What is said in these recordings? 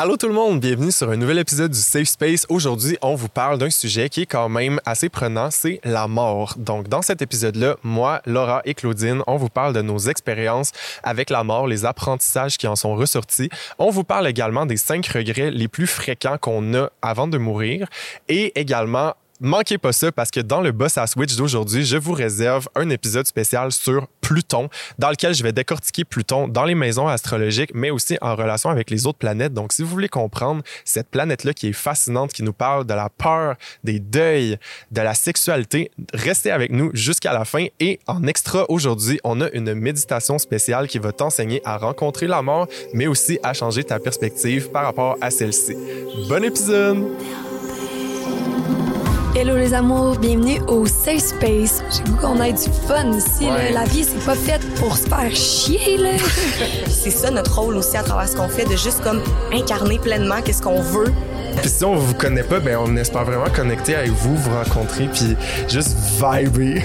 Allô tout le monde, bienvenue sur un nouvel épisode du Safe Space. Aujourd'hui, on vous parle d'un sujet qui est quand même assez prenant, c'est la mort. Donc dans cet épisode-là, moi, Laura et Claudine, on vous parle de nos expériences avec la mort, les apprentissages qui en sont ressortis. On vous parle également des cinq regrets les plus fréquents qu'on a avant de mourir et également Manquez pas ça parce que dans le Boss à Switch d'aujourd'hui, je vous réserve un épisode spécial sur Pluton, dans lequel je vais décortiquer Pluton dans les maisons astrologiques, mais aussi en relation avec les autres planètes. Donc, si vous voulez comprendre cette planète-là qui est fascinante, qui nous parle de la peur, des deuils, de la sexualité, restez avec nous jusqu'à la fin. Et en extra, aujourd'hui, on a une méditation spéciale qui va t'enseigner à rencontrer la mort, mais aussi à changer ta perspective par rapport à celle-ci. Bon épisode! Hello les amours, bienvenue au Safe Space. J'ai goût qu'on ait du fun ici. là. La vie, c'est pas faite pour se faire chier. Là. c'est ça notre rôle aussi à travers ce qu'on fait, de juste comme incarner pleinement qu'est-ce qu'on veut. Puis si on vous connaît pas, ben on espère vraiment connecter avec vous, vous rencontrer, puis juste vibrer.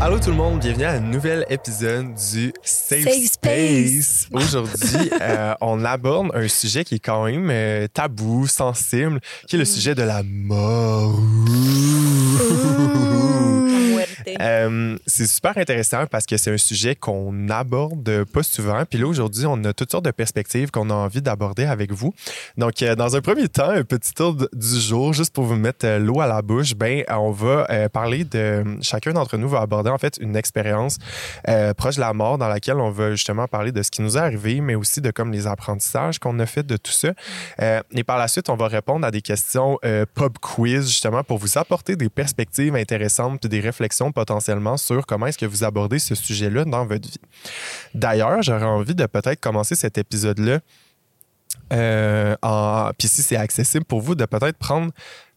Allô tout le monde, bienvenue à un nouvel épisode du Safe, Safe Space. Aujourd'hui, euh, on aborde un sujet qui est quand même euh, tabou, sensible, qui est le sujet de la mort. Euh, c'est super intéressant parce que c'est un sujet qu'on aborde pas souvent. Puis là, aujourd'hui, on a toutes sortes de perspectives qu'on a envie d'aborder avec vous. Donc, euh, dans un premier temps, un petit tour du jour, juste pour vous mettre euh, l'eau à la bouche, ben, on va parler de. Chacun d'entre nous va aborder en fait une expérience proche de la mort dans laquelle on va justement parler de ce qui nous est arrivé, mais aussi de comme les apprentissages qu'on a fait de tout ça. Et par la suite, on va répondre à des questions pub quiz justement pour vous apporter des perspectives intéressantes puis des réflexions potentiellement sur comment est-ce que vous abordez ce sujet-là dans votre vie. D'ailleurs, j'aurais envie de peut-être commencer cet épisode-là euh, en... Puis si c'est accessible pour vous, de peut-être prendre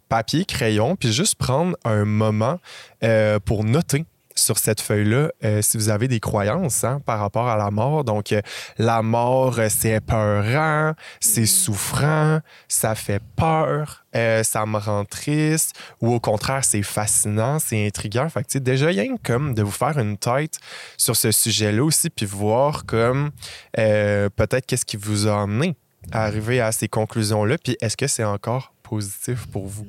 papier, crayon, puis juste prendre un moment euh, pour noter sur cette feuille-là euh, si vous avez des croyances hein, par rapport à la mort. Donc, euh, la mort, euh, c'est épeurant, c'est souffrant, ça fait peur, euh, ça me rend triste, ou au contraire, c'est fascinant, c'est intriguant. Fait que, tu sais, déjà, rien que comme de vous faire une tête sur ce sujet-là aussi, puis voir comme peut-être qu'est-ce qui vous a amené à arriver à ces conclusions-là, puis est-ce que c'est encore positif pour vous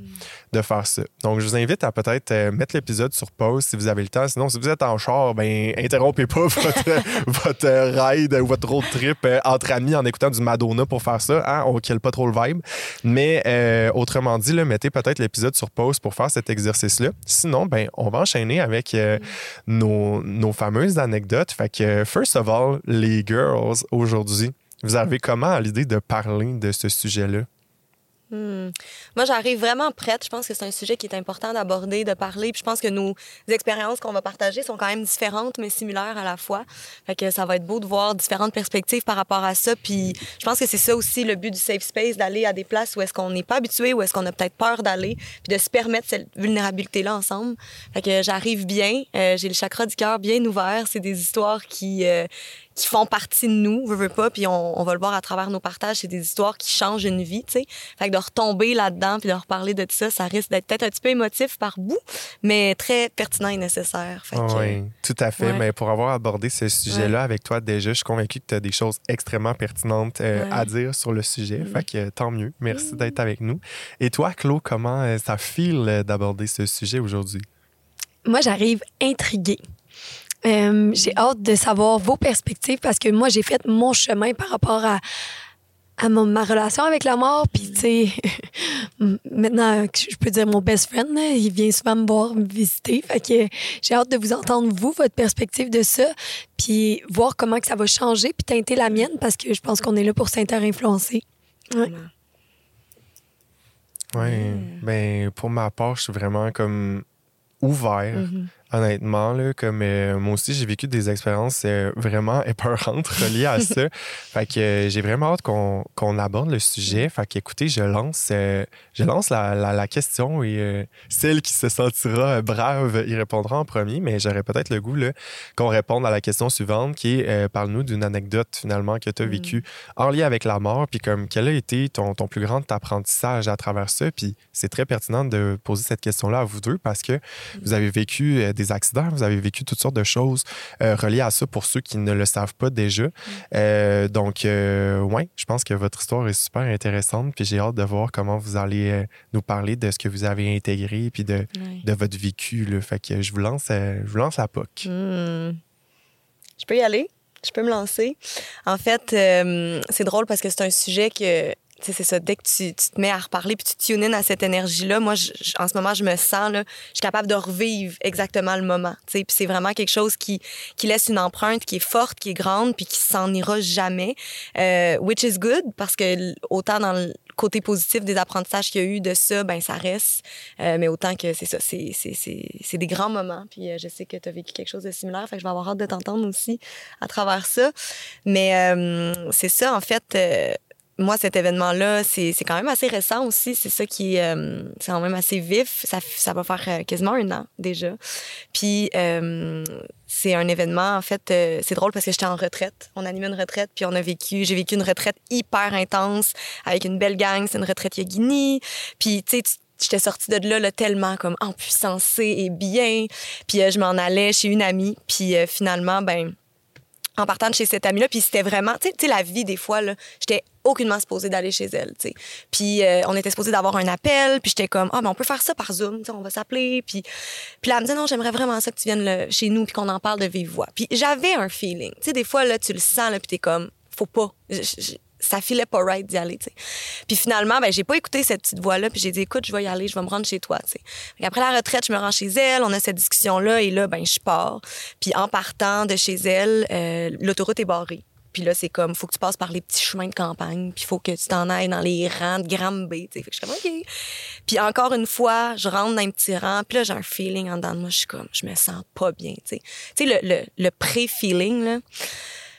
de faire ça. Donc, je vous invite à peut-être euh, mettre l'épisode sur pause si vous avez le temps. Sinon, si vous êtes en char, ben, interrompez pas votre, votre ride ou votre road trip euh, entre amis en écoutant du Madonna pour faire ça. Hein? On kill pas trop le vibe. Mais euh, autrement dit, là, mettez peut-être l'épisode sur pause pour faire cet exercice-là. Sinon, ben, on va enchaîner avec euh, nos, nos fameuses anecdotes. Fait que, first of all, les girls, aujourd'hui, vous arrivez comment à l'idée de parler de ce sujet-là? Hmm. Moi, j'arrive vraiment prête. Je pense que c'est un sujet qui est important d'aborder, de parler. Puis je pense que nos expériences qu'on va partager sont quand même différentes, mais similaires à la fois. Fait que ça va être beau de voir différentes perspectives par rapport à ça. Puis je pense que c'est ça aussi le but du safe space, d'aller à des places où est-ce qu'on n'est pas habitué, où est-ce qu'on a peut-être peur d'aller, puis de se permettre cette vulnérabilité-là ensemble. Fait que j'arrive bien. Euh, J'ai le chakra du cœur bien ouvert. C'est des histoires qui euh, qui font partie de nous, veux, veux pas, puis on, on va le voir à travers nos partages, c'est des histoires qui changent une vie, tu sais. Fait que de retomber là-dedans puis de reparler de ça, ça risque d'être peut-être un petit peu émotif par bout, mais très pertinent et nécessaire. Fait que, Oui, tout à fait. ouais. Mais pour avoir abordé ce sujet-là avec toi déjà, je suis convaincue que tu as des choses extrêmement pertinentes euh, Ouais. à dire sur le sujet. Fait que tant mieux. Merci d'être avec nous. Et toi, Claude, comment euh, ça file euh, d'aborder ce sujet aujourd'hui? Moi, j'arrive intriguée. Euh, j'ai hâte de savoir vos perspectives parce que moi, j'ai fait mon chemin par rapport à, à mon- ma relation avec la mort. Puis, tu sais, maintenant, je peux dire mon best friend, là, il vient souvent me voir, me visiter. Fait que j'ai hâte de vous entendre, vous, votre perspective de ça, puis voir comment que ça va changer, puis teinter la mienne parce que je pense qu'on est là pour s'inter-influencer. Ouais. Oui. Ben, pour ma part, je suis vraiment comme ouvert. Mhm. Honnêtement, là, comme euh, moi aussi, j'ai vécu des expériences euh, vraiment épeurantes reliées à ça. fait que euh, j'ai vraiment hâte qu'on qu'on aborde le sujet. Fait que écoutez, je lance, je lance la, la- la question et celle qui se sentira brave y répondra en premier, mais j'aurais peut-être le goût là, qu'on réponde à la question suivante qui est parle-nous d'une anecdote finalement que tu as Mm. vécue en lien avec la mort, puis comme quel a été ton, ton plus grand apprentissage à travers ça? Puis c'est très pertinent de poser cette question-là à vous deux parce que vous avez vécu des accidents, vous avez vécu toutes sortes de choses reliées à ça pour ceux qui ne le savent pas déjà. Mm. donc, ouais, je pense que votre histoire est super intéressante, puis j'ai hâte de voir comment vous allez nous parler de ce que vous avez intégré, puis de, de votre vécu. Là. Fait que je vous lance, je vous lance la POC. Mm. Je peux y aller? Je peux me lancer? En fait, euh, c'est drôle parce que c'est un sujet que c'est ça, dès que tu, te mets à reparler puis tu tunes à cette énergie-là, moi, en ce moment, je me sens, là, je suis capable de revivre exactement le moment. Puis c'est vraiment quelque chose qui, qui laisse une empreinte qui est forte, qui est grande, puis qui s'en ira jamais. Euh, which is good, parce que autant dans le côté positif des apprentissages qu'il y a eu de ça, ben ça reste. Euh, mais autant que c'est ça, c'est des grands moments. Puis euh, je sais que tu as vécu quelque chose de similaire, fait que je vais avoir hâte de t'entendre aussi à travers ça. Mais euh, c'est ça, en fait moi, cet événement-là, c'est quand même assez récent aussi. C'est ça qui est, c'est quand même assez vif. Ça, ça va faire quasiment un an déjà. Puis, c'est un événement, en fait, euh, c'est drôle parce que j'étais en retraite. On animait une retraite, puis on a vécu, j'ai vécu une retraite hyper intense avec une belle gang. C'est une retraite yogini. Puis, tu sais, j'étais sortie de là, là tellement comme empuissancée et bien. Puis euh, je m'en allais chez une amie. Puis euh, finalement, ben en partant de chez cette amie-là, puis c'était vraiment, tu sais, la vie des fois, là, j'étais aucunement supposée d'aller chez elle, tu sais. Puis euh, on était supposé d'avoir un appel, puis j'étais comme, ah, mais on peut faire ça par Zoom, on va s'appeler. Puis, puis là, elle me dit, non, j'aimerais vraiment ça que tu viennes chez nous, puis qu'on en parle de vive voix. Puis j'avais un feeling, tu sais, des fois, là, tu le sens, là, puis t'es comme, faut pas ça filait pas right d'y aller, tu sais. Puis finalement, ben j'ai pas écouté cette petite voix-là, puis j'ai dit écoute, je vais y aller, je vais me rendre chez toi, tu sais. Après la retraite, je me rends chez elle, on a cette discussion-là, et là, ben je pars. Puis en partant de chez elle, euh, l'autoroute est barrée. Puis là, c'est comme, faut que tu passes par les petits chemins de campagne, puis faut que tu t'en ailles dans les rangs de Granby, tu sais. Fait que je suis comme, OK. Puis encore une fois, je rentre dans un petit rang, puis là, j'ai un feeling en dedans de moi, je suis comme, je me sens pas bien, tu sais. Tu sais, le, le, le pré-feeling, là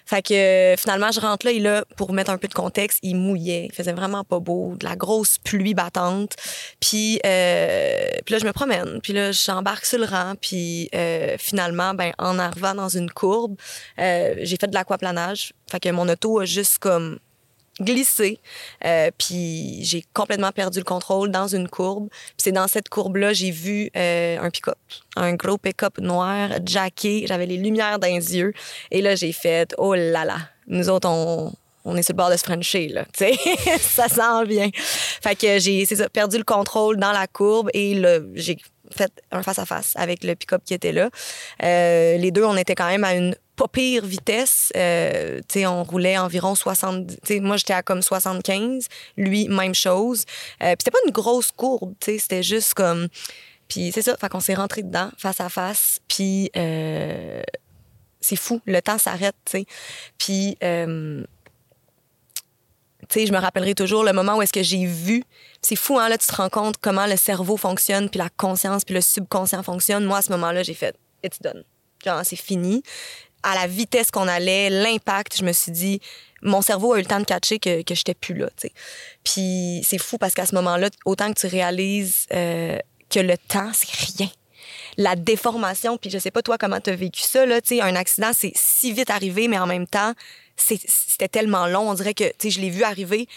fait que euh, finalement, je rentre là et là, pour mettre un peu de contexte, il mouillait. Il faisait vraiment pas beau, de la grosse pluie battante. Puis, euh, puis là, je me promène. Puis là, j'embarque sur le rang. Puis euh, finalement, ben, en arrivant dans une courbe, j'ai fait de l'aquaplanage. Fait que mon auto a juste comme glissé. Euh, puis j'ai complètement perdu le contrôle dans une courbe. Puis c'est dans cette courbe-là, j'ai vu euh, un pick-up, un gros pick-up noir, jacké. J'avais les lumières dans les yeux. Et là, j'ai fait, oh là là, nous autres, on, on est sur le bord de se frencher, là. Tu sais, ça sent bien. Fait que j'ai, perdu le contrôle dans la courbe et là, j'ai un face-à-face avec le pick-up qui était là. Euh, les deux, on était quand même à une pas pire vitesse. Euh, on roulait environ 70. Moi, j'étais à comme 75. Lui, même chose. Euh, puis c'était pas une grosse courbe. C'était juste comme. Puis c'est ça. Fait qu'on s'est rentré dedans, face à face. Puis c'est fou. Le temps s'arrête. Puis. Euh, je me rappellerai toujours le moment où est-ce que j'ai vu. C'est fou, hein, là, tu te rends compte comment le cerveau fonctionne, puis la conscience, puis le subconscient fonctionne. Moi, à ce moment-là, j'ai fait, it's done. Genre, c'est fini à la vitesse qu'on allait, l'impact, je me suis dit, mon cerveau a eu le temps de catcher que, que j'étais plus là. sais. Puis c'est fou parce qu'à ce moment-là, autant que tu réalises euh, que le temps, c'est rien. La déformation, puis je sais pas toi comment tu as vécu ça, là, un accident, c'est si vite arrivé, mais en même temps, c'était tellement long. On dirait que je l'ai vu arriver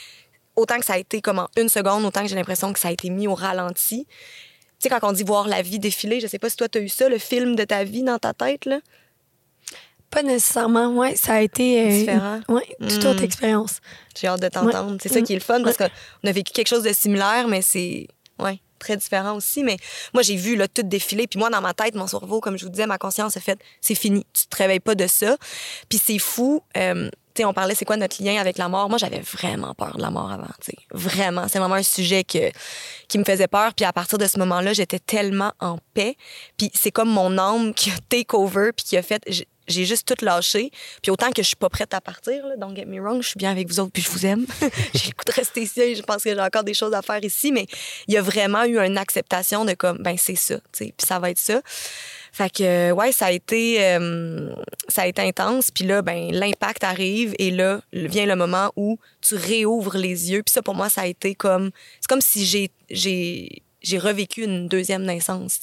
autant que ça a été comme en une seconde, autant que j'ai l'impression que ça a été mis au ralenti. Tu sais, quand on dit voir la vie défiler, je sais pas si toi, tu as eu ça, le film de ta vie dans ta tête, là. Pas nécessairement, oui. Ça a été. Euh, Différent. Oui, toute autre hmm. expérience. J'ai hâte de t'entendre. C'est ça qui est le fun parce qu'on a vécu quelque chose de similaire, mais c'est. Ouais très différent aussi. Mais moi, j'ai vu là, tout défiler. Puis moi, dans ma tête, mon cerveau, comme je vous disais, ma conscience a fait c'est fini. Tu te réveilles pas de ça. Puis c'est fou. Euh, tu sais, on parlait, c'est quoi notre lien avec la mort? Moi, j'avais vraiment peur de la mort avant, tu sais. Vraiment. C'est vraiment un sujet que, qui me faisait peur. Puis à partir de ce moment-là, j'étais tellement en paix. Puis c'est comme mon âme qui a take over, puis qui a fait j'ai juste tout lâché. Puis autant que je suis pas prête à partir, là, don't get me wrong, je suis bien avec vous autres, puis je vous aime. j'ai le de rester ici, je pense que j'ai encore des choses à faire ici, mais il y a vraiment eu une acceptation de comme, ben c'est ça, tu sais, puis ça va être ça. Fait que, ouais, ça a été, euh, ça a été intense. Puis là, ben, l'impact arrive et là, vient le moment où tu réouvres les yeux. Puis ça, pour moi, ça a été comme, c'est comme si j'ai, j'ai, j'ai revécu une deuxième naissance.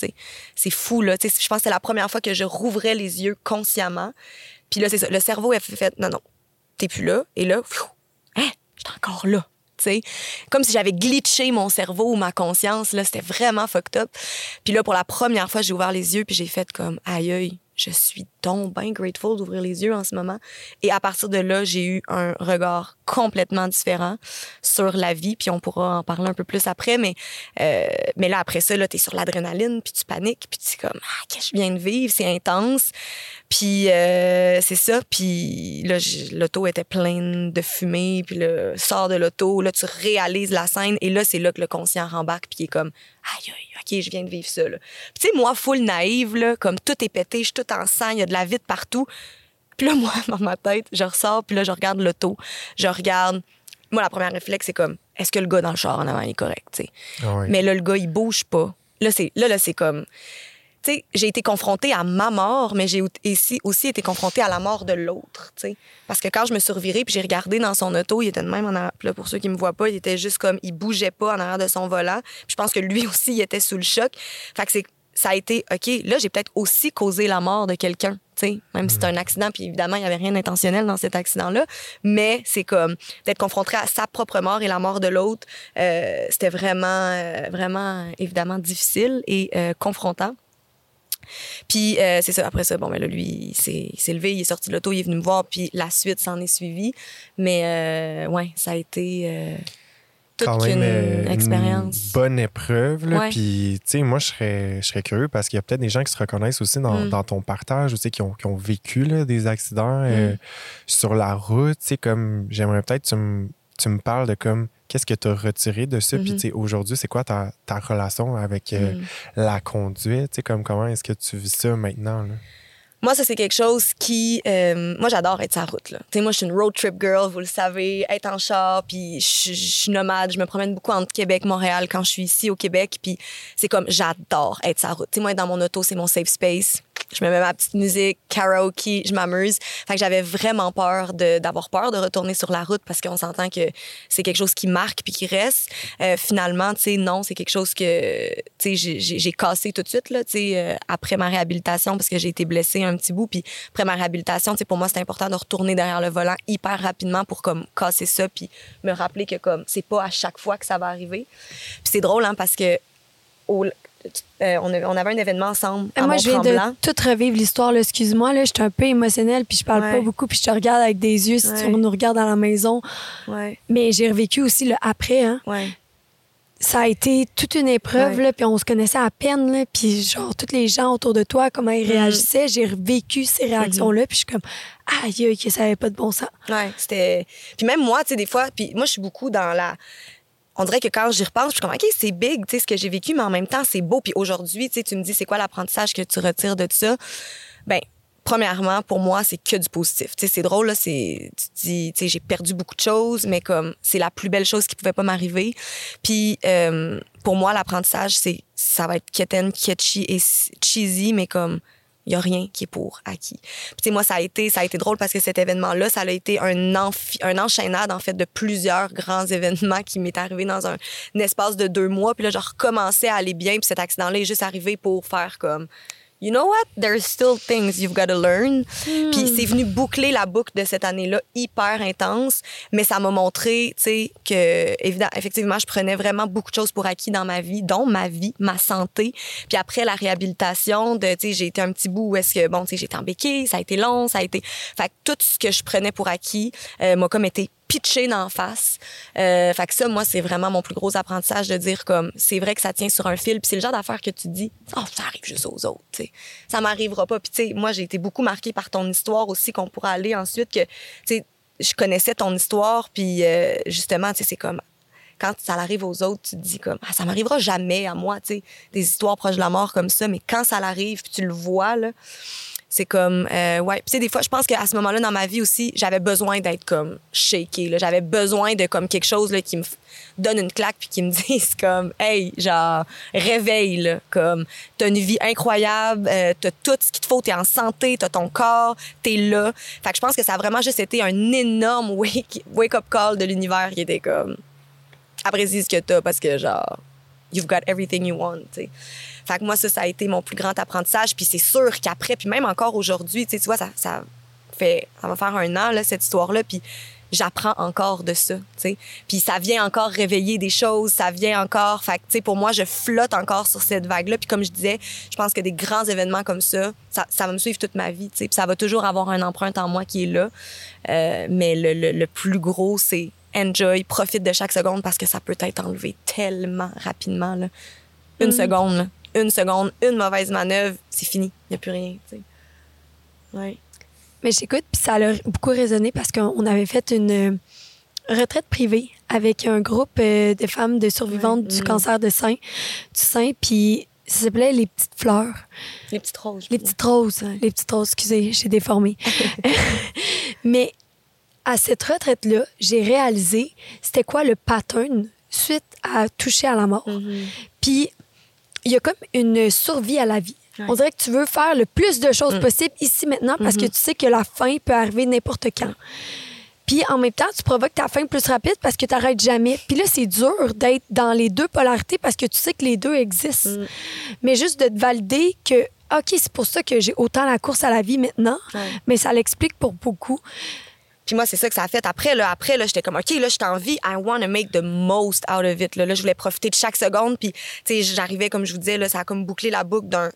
C'est fou, là. je pense que c'est la première fois que je rouvrais les yeux consciemment. Puis là, c'est ça. Le cerveau a fait non, non, t'es plus là. Et là, hein, j'étais encore là. Comme si j'avais glitché mon cerveau ou ma conscience, là. C'était vraiment fucked up. Puis là, pour la première fois, j'ai ouvert les yeux puis j'ai fait comme, aïe, aïe, je suis donc bien grateful d'ouvrir les yeux en ce moment. Et à partir de là, j'ai eu un regard complètement différent sur la vie. Puis on pourra en parler un peu plus après. Mais, euh, mais là, après ça, tu es sur l'adrénaline, puis tu paniques, puis tu es comme, ah, qu'est-ce que je viens de vivre? C'est intense. Puis euh, c'est ça. Puis là, l'auto était pleine de fumée. Puis là, sors de l'auto. Là, tu réalises la scène. Et là, c'est là que le conscient rembarque, puis il est comme, aïe, aïe, OK, je viens de vivre ça. Là. Puis tu sais, moi, full naïve, là, comme tout est pété, je suis tout en sang, il y a de la vide partout. Puis là, moi, dans ma tête, je ressors, puis là, je regarde l'auto. Je regarde. Moi, la première réflexe, c'est comme, est-ce que le gars dans le char en avant est correct, tu sais? Ah Mais là, le gars, il bouge pas. Là, c'est, là, là, c'est comme tu sais, j'ai été confrontée à ma mort, mais j'ai aussi, aussi été confrontée à la mort de l'autre, tu sais. Parce que quand je me suis revirée puis j'ai regardé dans son auto, il était de même en arrière. Là, pour ceux qui me voient pas, il était juste comme, il bougeait pas en arrière de son volant. Puis je pense que lui aussi, il était sous le choc. Fait que c'est, ça a été, OK, là, j'ai peut-être aussi causé la mort de quelqu'un, tu sais. Même si c'est un accident, puis évidemment, il y avait rien d'intentionnel dans cet accident-là. Mais c'est comme, d'être confronté à sa propre mort et la mort de l'autre, euh, c'était vraiment, euh, vraiment, évidemment, difficile et euh, confrontant. Puis euh, c'est ça, après ça, bon, ben là, lui, il s'est levé, il est sorti de l'auto, il est venu me voir, puis la suite s'en est suivie. Mais euh, ouais, ça a été euh, toute Quand même, une euh, expérience. Une bonne épreuve. Là, Ouais. Puis, tu sais, moi, je serais, je serais curieux parce qu'il y a peut-être des gens qui se reconnaissent aussi dans, Mm. dans ton partage, tu sais, qui ont, qui ont vécu là, des accidents euh, Mm. sur la route. Tu sais, comme, j'aimerais peut-être que tu me, tu me parles de comme, qu'est-ce que tu as retiré de ça? Puis, tu sais, aujourd'hui, c'est quoi ta, ta relation avec euh, Mm. la conduite? Tu sais, comme, comment est-ce que tu vis ça maintenant? Là? Moi, ça, c'est quelque chose qui. euh, moi, j'adore être sur la route. Là. Tu sais, moi, je suis une road trip girl, vous le savez, être en char, puis je suis nomade. Je me promène beaucoup entre Québec, Montréal quand je suis ici au Québec, puis c'est comme j'adore être sur la route. Tu sais, moi, être dans mon auto, c'est mon safe space. Je me mets ma petite musique, karaoke, je m'amuse. Fait que j'avais vraiment peur d'avoir peur de retourner sur la route parce qu'on s'entend que c'est quelque chose qui marque puis qui reste. Euh, finalement, tu sais, non, c'est quelque chose que, tu sais, j'ai- cassé tout de suite, là, tu sais, euh, après ma réhabilitation parce que j'ai été blessée un petit bout. Puis après ma réhabilitation, tu sais, pour moi, c'est important de retourner derrière le volant hyper rapidement pour, comme, casser ça puis me rappeler que, comme, c'est pas à chaque fois que ça va arriver. Puis c'est drôle, hein, parce que euh, on, avait, on avait un événement ensemble à moi, je viens de tout revivre l'histoire. Excuse-moi, là, je suis un peu émotionnelle, puis je parle Ouais. pas beaucoup, puis je te regarde avec des yeux si Ouais. tu nous regardes à la maison. Ouais, Mais j'ai revécu aussi le après. Hein. Ça a été toute une épreuve, là, puis on se connaissait à peine, là, puis genre, tous les gens autour de toi, comment ils Mhm. réagissaient, j'ai revécu ces réactions-là, puis je suis comme, aïe, aïe, que ça avait pas de bon sens. Ouais, c'était. Puis même moi, tu sais, des fois, puis moi, je suis beaucoup dans la. On dirait que quand j'y repense, je suis comme, OK, c'est big, tu sais, ce que j'ai vécu, mais en même temps, c'est beau. Puis aujourd'hui, tu sais, tu me dis, c'est quoi l'apprentissage que tu retires de ça? Ben, premièrement, pour moi, c'est que du positif. Tu sais, c'est drôle, là, c'est. Tu dis, j'ai perdu beaucoup de choses, mais comme, c'est la plus belle chose qui pouvait pas m'arriver. Puis, euh, pour moi, l'apprentissage, c'est. Ça va être quétaine, catchy et cheesy, mais comme il y a rien qui est pour acquis. Puis, moi, ça a été, ça a été drôle parce que cet événement-là, ça a été un, enchaînade, en fait, de plusieurs grands événements qui m'est arrivé dans un, un espace de deux mois. Puis là, je recommençais à aller bien. Puis cet accident-là est juste arrivé pour faire comme, you know what? There's still things you've got to learn. Puis c'est venu boucler la boucle de cette année-là hyper intense, mais ça m'a montré, tu sais, que évidemment, effectivement, je prenais vraiment beaucoup de choses pour acquis dans ma vie, dont ma vie, ma santé. Puis après la réhabilitation, de, tu sais, j'ai été un petit bout où est-ce que, bon, tu sais, j'étais en béquille, ça a été long, ça a été... Fait que tout ce que je prenais pour acquis euh, m'a comme été pitché d'en face. Euh, fait que ça, moi, c'est vraiment mon plus gros apprentissage de dire comme, c'est vrai que ça tient sur un fil, puis c'est le genre d'affaire que tu dis, oh, ça arrive juste aux autres, tu sais. Ça m'arrivera pas. Puis, tu sais, moi, j'ai été beaucoup marquée par ton histoire aussi, qu'on pourra aller ensuite, que, tu sais, je connaissais ton histoire, puis euh, justement, tu sais, c'est comme, quand ça arrive aux autres, tu te dis comme, ah, ça m'arrivera jamais à moi, tu sais, des histoires proches de la mort comme ça, mais quand ça l'arrive, puis tu le vois, là, c'est comme euh, ouais. Tu sais des fois je pense qu'à ce moment-là dans ma vie aussi j'avais besoin d'être comme shaké là. J'avais besoin de comme quelque chose là qui me donne une claque puis qui me dise comme hey genre réveille là. Comme t'as une vie incroyable euh, t'as tout ce qu'il te faut t'es en santé t'as ton corps t'es là. Fait que je pense que ça a vraiment juste été un énorme wake wake up call de l'univers qui était comme apprécie ce que t'as parce que genre you've got everything you want tu sais fait que moi, ça, ça a été mon plus grand apprentissage. Puis c'est sûr qu'après, puis même encore aujourd'hui, tu vois, ça, ça fait, ça va faire un an, là, cette histoire-là. Puis j'apprends encore de ça, tu sais. Puis ça vient encore réveiller des choses, ça vient encore, fait tu sais, pour moi, je flotte encore sur cette vague-là. Puis comme je disais, je pense que des grands événements comme ça, ça, ça va me suivre toute ma vie, tu sais. Puis ça va toujours avoir un empreinte en moi qui est là. Euh, mais le, le, le plus gros, c'est enjoy, profite de chaque seconde parce que ça peut être enlevé tellement rapidement, là. Une Mhm. seconde, là. Une seconde, une mauvaise manœuvre, c'est fini. Il n'y a plus rien, tu sais. Ouais. Mais j'écoute, puis ça a beaucoup résonné parce qu'on avait fait une euh, retraite privée avec un groupe euh, de femmes de survivantes Ouais. du Mhm. cancer de sein, du sein, puis ça s'appelait Les Petites Fleurs. Les petites roses. Les petites roses. Les petites roses, excusez, j'ai déformé. Mais à cette retraite-là, j'ai réalisé c'était quoi le pattern suite à toucher à la mort. Mhm. Puis, il y a comme une survie à la vie. Ouais. On dirait que tu veux faire le plus de choses Mm. possibles ici maintenant parce que Mhm. tu sais que la fin peut arriver n'importe quand. Puis en même temps, tu provoques ta fin plus rapide parce que tu n'arrêtes jamais. Puis là, c'est dur d'être dans les deux polarités parce que tu sais que les deux existent. Mm. Mais juste de te valider que, OK, c'est pour ça que j'ai autant la course à la vie maintenant, Ouais. mais ça l'explique pour beaucoup. Puis moi, c'est ça que ça a fait. Après, là, après, là, j'étais comme, OK, là, j'étais en vie. I want to make the most out of it. Là, Là, je voulais profiter de chaque seconde. Puis, tu sais, j'arrivais, comme je vous disais, là, ça a comme bouclé la boucle d'un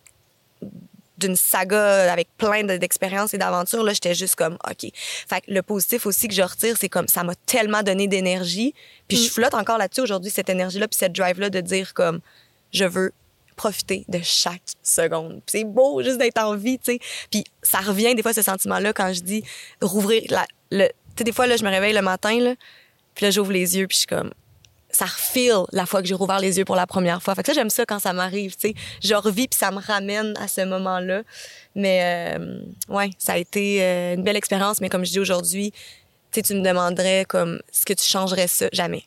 d'une saga avec plein de- d'expériences et d'aventures, là, j'étais juste comme, OK. Fait que le positif aussi que je retire, c'est comme, ça m'a tellement donné d'énergie. Puis je flotte encore là-dessus aujourd'hui, cette énergie-là, puis cette drive-là de dire comme, je veux profiter de chaque seconde. C'est beau juste d'être en vie, tu sais. Puis ça revient des fois ce sentiment-là quand je dis rouvrir la, le. Des fois là, je me réveille le matin là, puis là j'ouvre les yeux puis je suis comme ça refile la fois que j'ai rouvert les yeux pour la première fois. Fait que ça j'aime ça quand ça m'arrive, tu sais. Je revis puis ça me ramène à ce moment-là. Mais euh, ouais, ça a été euh, une belle expérience. Mais comme je dis aujourd'hui, tu sais, tu me demanderais comme est-ce que tu changerais ça? Jamais.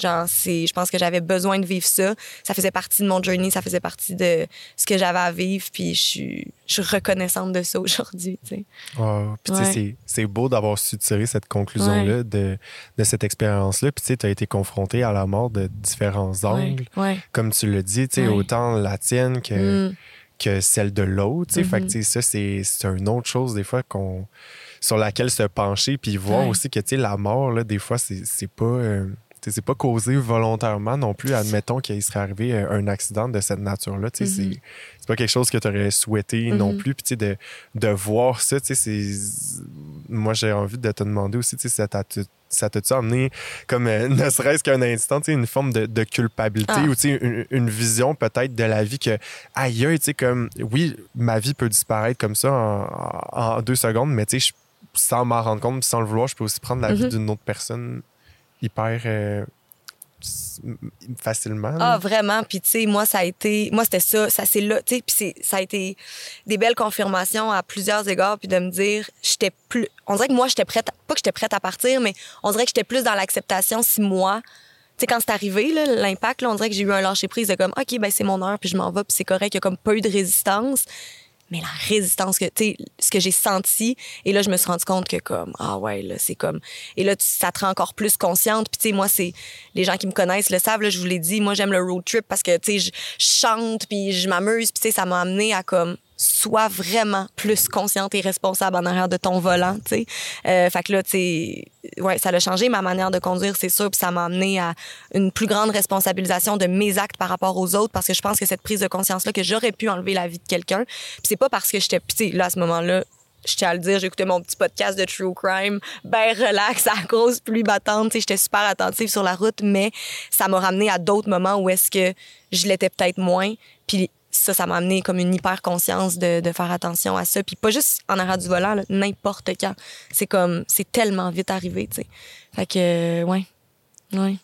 Genre, c'est, je pense que j'avais besoin de vivre ça. Ça faisait partie de mon journey, ça faisait partie de ce que j'avais à vivre, puis je suis, je suis reconnaissante de ça aujourd'hui, tu sais. Wow. Puis, Ouais. c'est- c'est beau d'avoir su tirer cette conclusion-là de, de cette expérience-là. Puis, tu as été confronté à la mort de différents angles. Ouais. Comme tu le dis, autant la tienne que, Mm. que celle de l'autre. tu sais. Fait que, Mhm. sais, ça, c'est c'est une autre chose, des fois, qu'on sur laquelle se pencher. Puis, voir aussi que, tu sais, la mort, là, des fois, c'est c'est pas. euh, c'est pas causé volontairement non plus. Admettons qu'il serait arrivé euh, un accident de cette nature-là. Mhm. C'est pas quelque chose que tu aurais souhaité non Mhm. plus. Puis, de, de voir ça. Moi, j'ai envie de te demander aussi, ça t'a ça t'a-tu amené, comme euh, ne serait-ce qu'un instant, une forme de, de culpabilité Ah. ou une, une vision peut-être de la vie que, aïe, aïe, tu sais, comme, oui, ma vie peut disparaître comme ça en, deux secondes, mais sans m'en rendre compte, sans le vouloir, je peux aussi prendre la vie Mhm. d'une autre personne hyper euh, facilement. Ah, vraiment. Puis, tu sais, moi, ça a été. Moi, c'était ça. Ça, c'est là. Tu sais, puis ça a été des belles confirmations à plusieurs égards. Puis de me dire, j'étais plus. On dirait que moi, j'étais prête. Pas que j'étais prête à partir, mais on dirait que j'étais plus dans l'acceptation si moi. Tu sais, quand c'est arrivé, l'impact, on dirait que j'ai eu un lâcher prise de comme, OK, ben c'est mon heure, puis je m'en vais, puis c'est correct. Il y a comme pas eu de résistance. Mais la résistance que, tu ce que j'ai senti, et là, je me suis rendu compte que, comme, ah ouais, là, c'est comme. Et là, ça te rend encore plus consciente. Puis, tu sais, moi, c'est. Les gens qui me connaissent le savent, là, je vous l'ai dit, moi, j'aime le road trip parce que, tu sais, je je chante, puis je m'amuse, puis, tu sais, ça m'a amené à, comme, sois vraiment plus consciente et responsable en arrière de ton volant, tu sais. Euh, fait que là, tu sais, ouais, ça a changé ma manière de conduire, c'est sûr, puis ça m'a amené à une plus grande responsabilisation de mes actes par rapport aux autres parce que je pense que cette prise de conscience-là, que j'aurais pu enlever la vie de quelqu'un, puis c'est pas parce que j'étais, tu là, à ce moment-là, je tiens à le dire, écouté mon petit podcast de True Crime, ben relax, à grosse pluie battante, j'étais super attentive sur la route, mais ça m'a ramené à d'autres moments où est-ce que je l'étais peut-être moins, puis ça, ça m'a amené comme une hyper conscience de, de faire attention à ça, puis pas juste en arrière du volant, n'importe quand. C'est comme, c'est tellement vite arrivé, tu sais. Fait que, ouais, ouais.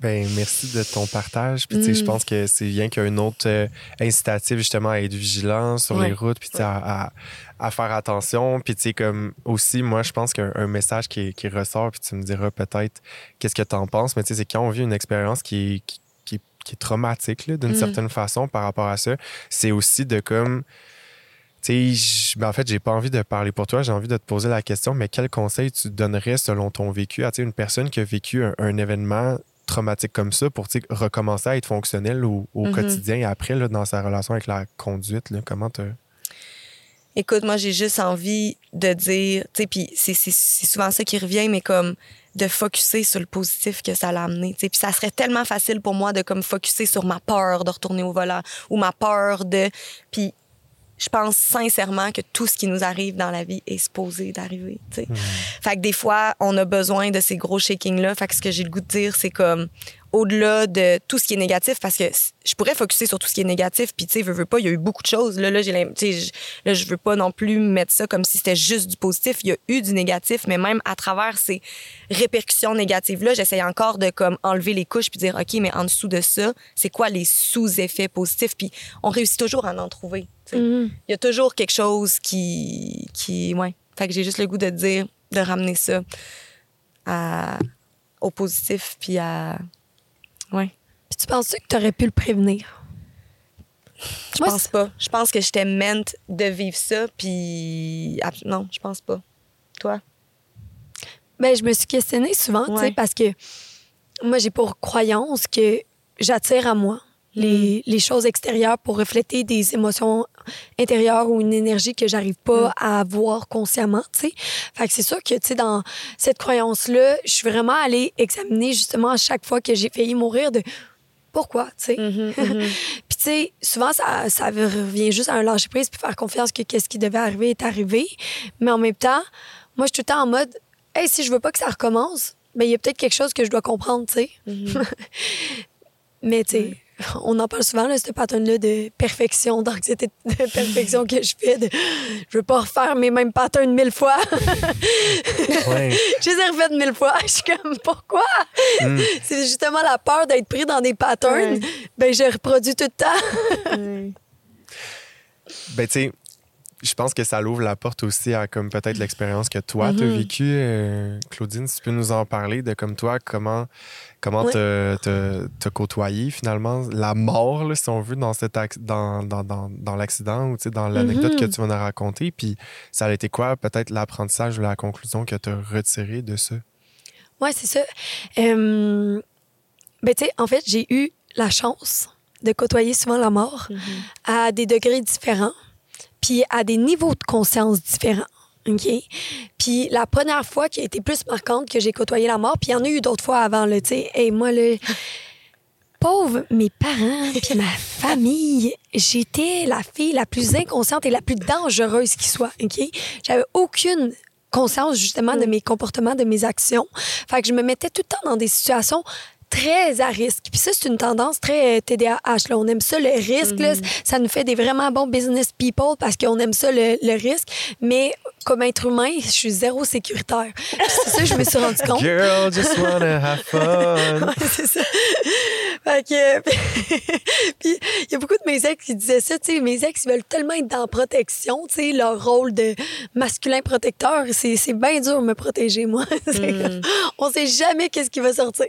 Ben, merci de ton partage. Puis, tu sais, je Mm. pense que c'est rien qu'un autre euh, incitatif, justement, à être vigilant sur Ouais. les routes, puis, tu sais, à, à- à faire attention. Puis, tu sais, comme aussi, moi, je pense qu'un un message qui, qui ressort, puis tu me diras peut-être qu'est-ce que tu en penses, mais tu sais, c'est quand on vit une expérience qui qui, qui est- traumatique, d'une Mm. certaine façon, par rapport à ça, c'est aussi de comme. Tu sais, je- ben, en fait, j'ai pas envie de parler pour toi, j'ai envie de te poser la question, mais quel conseil tu donnerais selon ton vécu à une personne qui a vécu un, un événement traumatique comme ça pour recommencer à être fonctionnel au, au Mhm. quotidien et après là, dans sa relation avec la conduite? Là, comment tu. Écoute, moi, j'ai juste envie de dire, tu sais, puis c'est souvent ça qui revient, mais comme de focuser sur le positif que ça l'a amené. Puis ça serait tellement facile pour moi de comme focuser sur ma peur de retourner au volant ou ma peur de... Puis je pense sincèrement que tout ce qui nous arrive dans la vie est supposé d'arriver. Mmh. Fait que des fois, on a besoin de ces gros shakings-là. Fait que ce que j'ai le goût de dire, c'est comme au-delà de tout ce qui est négatif, parce que je pourrais focuser sur tout ce qui est négatif, puis tu sais, veux, veux pas, il y a eu beaucoup de choses. Là, là, j'ai là, je veux pas non plus mettre ça comme si c'était juste du positif. Il y a eu du négatif, mais même à travers ces répercussions négatives-là, j'essaye encore de comme enlever les couches puis dire, OK, mais en dessous de ça, c'est quoi les sous-effets positifs? Puis on réussit toujours à en trouver. Mm-hmm. Il y a toujours quelque chose qui, qui, ouais. Fait que j'ai juste le goût de dire, de ramener ça à, au positif, puis à oui. Puis tu penses que tu aurais pu le prévenir? Je pense pas. Je pense que j'étais mente de vivre ça, puis non, je pense pas. Toi? Ben, je me suis questionnée souvent, tu sais, parce que moi, j'ai pour croyance que j'attire à moi les, mm. les, choses extérieures pour refléter des émotions intérieures ou une énergie que j'arrive pas mm. à avoir consciemment, tu sais. Fait que c'est sûr que, tu sais, dans cette croyance-là, je suis vraiment allée examiner justement à chaque fois que j'ai failli mourir de pourquoi, tu sais. Mm-hmm, mm-hmm. puis, tu sais, souvent, ça, ça revient juste à un lâcher prise puis faire confiance que qu'est-ce qui devait arriver est arrivé. Mais en même temps, moi, je suis tout le temps en mode, hey, si je veux pas que ça recommence, ben, il y a peut-être quelque chose que je dois comprendre, tu sais. Mm-hmm. Mais, tu sais, on en parle souvent, là, ce pattern-là de perfection, d'anxiété de perfection que je fais. De, je veux pas refaire mes mêmes patterns mille fois. ouais. Je les ai refaites mille fois. Je suis comme, pourquoi? Hmm. C'est justement la peur d'être pris dans des patterns. Ben, je reproduis tout le temps. ben, tu sais, je pense que ça l'ouvre la porte aussi à comme peut-être l'expérience que toi, tu as mm-hmm. vécue. Euh, Claudine, si tu peux nous en parler de comme toi, comment comment te, te, côtoyer finalement? La mort, si on veut, dans, cet dans, dans, dans, dans l'accident ou dans l'anecdote que mm-hmm. tu vas nous raconter. Puis ça a été quoi peut-être l'apprentissage ou la conclusion que tu as retiré de ça? Oui, c'est ça. ben, tu sais, en fait, j'ai eu la chance de côtoyer souvent la mort mm-hmm. à des degrés différents puis à des niveaux de conscience différents. OK? Puis la première fois qui a été plus marquante que j'ai côtoyé la mort, puis il y en a eu d'autres fois avant, tu sais. Et moi, le pauvre, mes parents, puis ma famille, j'étais la fille la plus inconsciente et la plus dangereuse qui soit, OK? J'avais aucune conscience, justement, de mm. mes comportements, de mes actions. Fait que je me mettais tout le temps dans des situations très à risque. Puis ça, c'est une tendance très TDAH. Là. On aime ça, le risque. là, mm-hmm. ça nous fait des vraiment bons business people parce qu'on aime ça, le, le, risque. Mais comme être humain, je suis zéro sécuritaire. C'est ça, je me suis rendu compte. Girl, just wanna have fun. ouais, c'est ça. Fait que, puis il y a beaucoup de mes ex qui disaient ça, tu sais, mes ex ils veulent tellement être dans la protection, tu sais, leur rôle de masculin protecteur, c'est, c'est bien dur de me protéger, moi. Mm. On sait jamais qu'est-ce qui va sortir.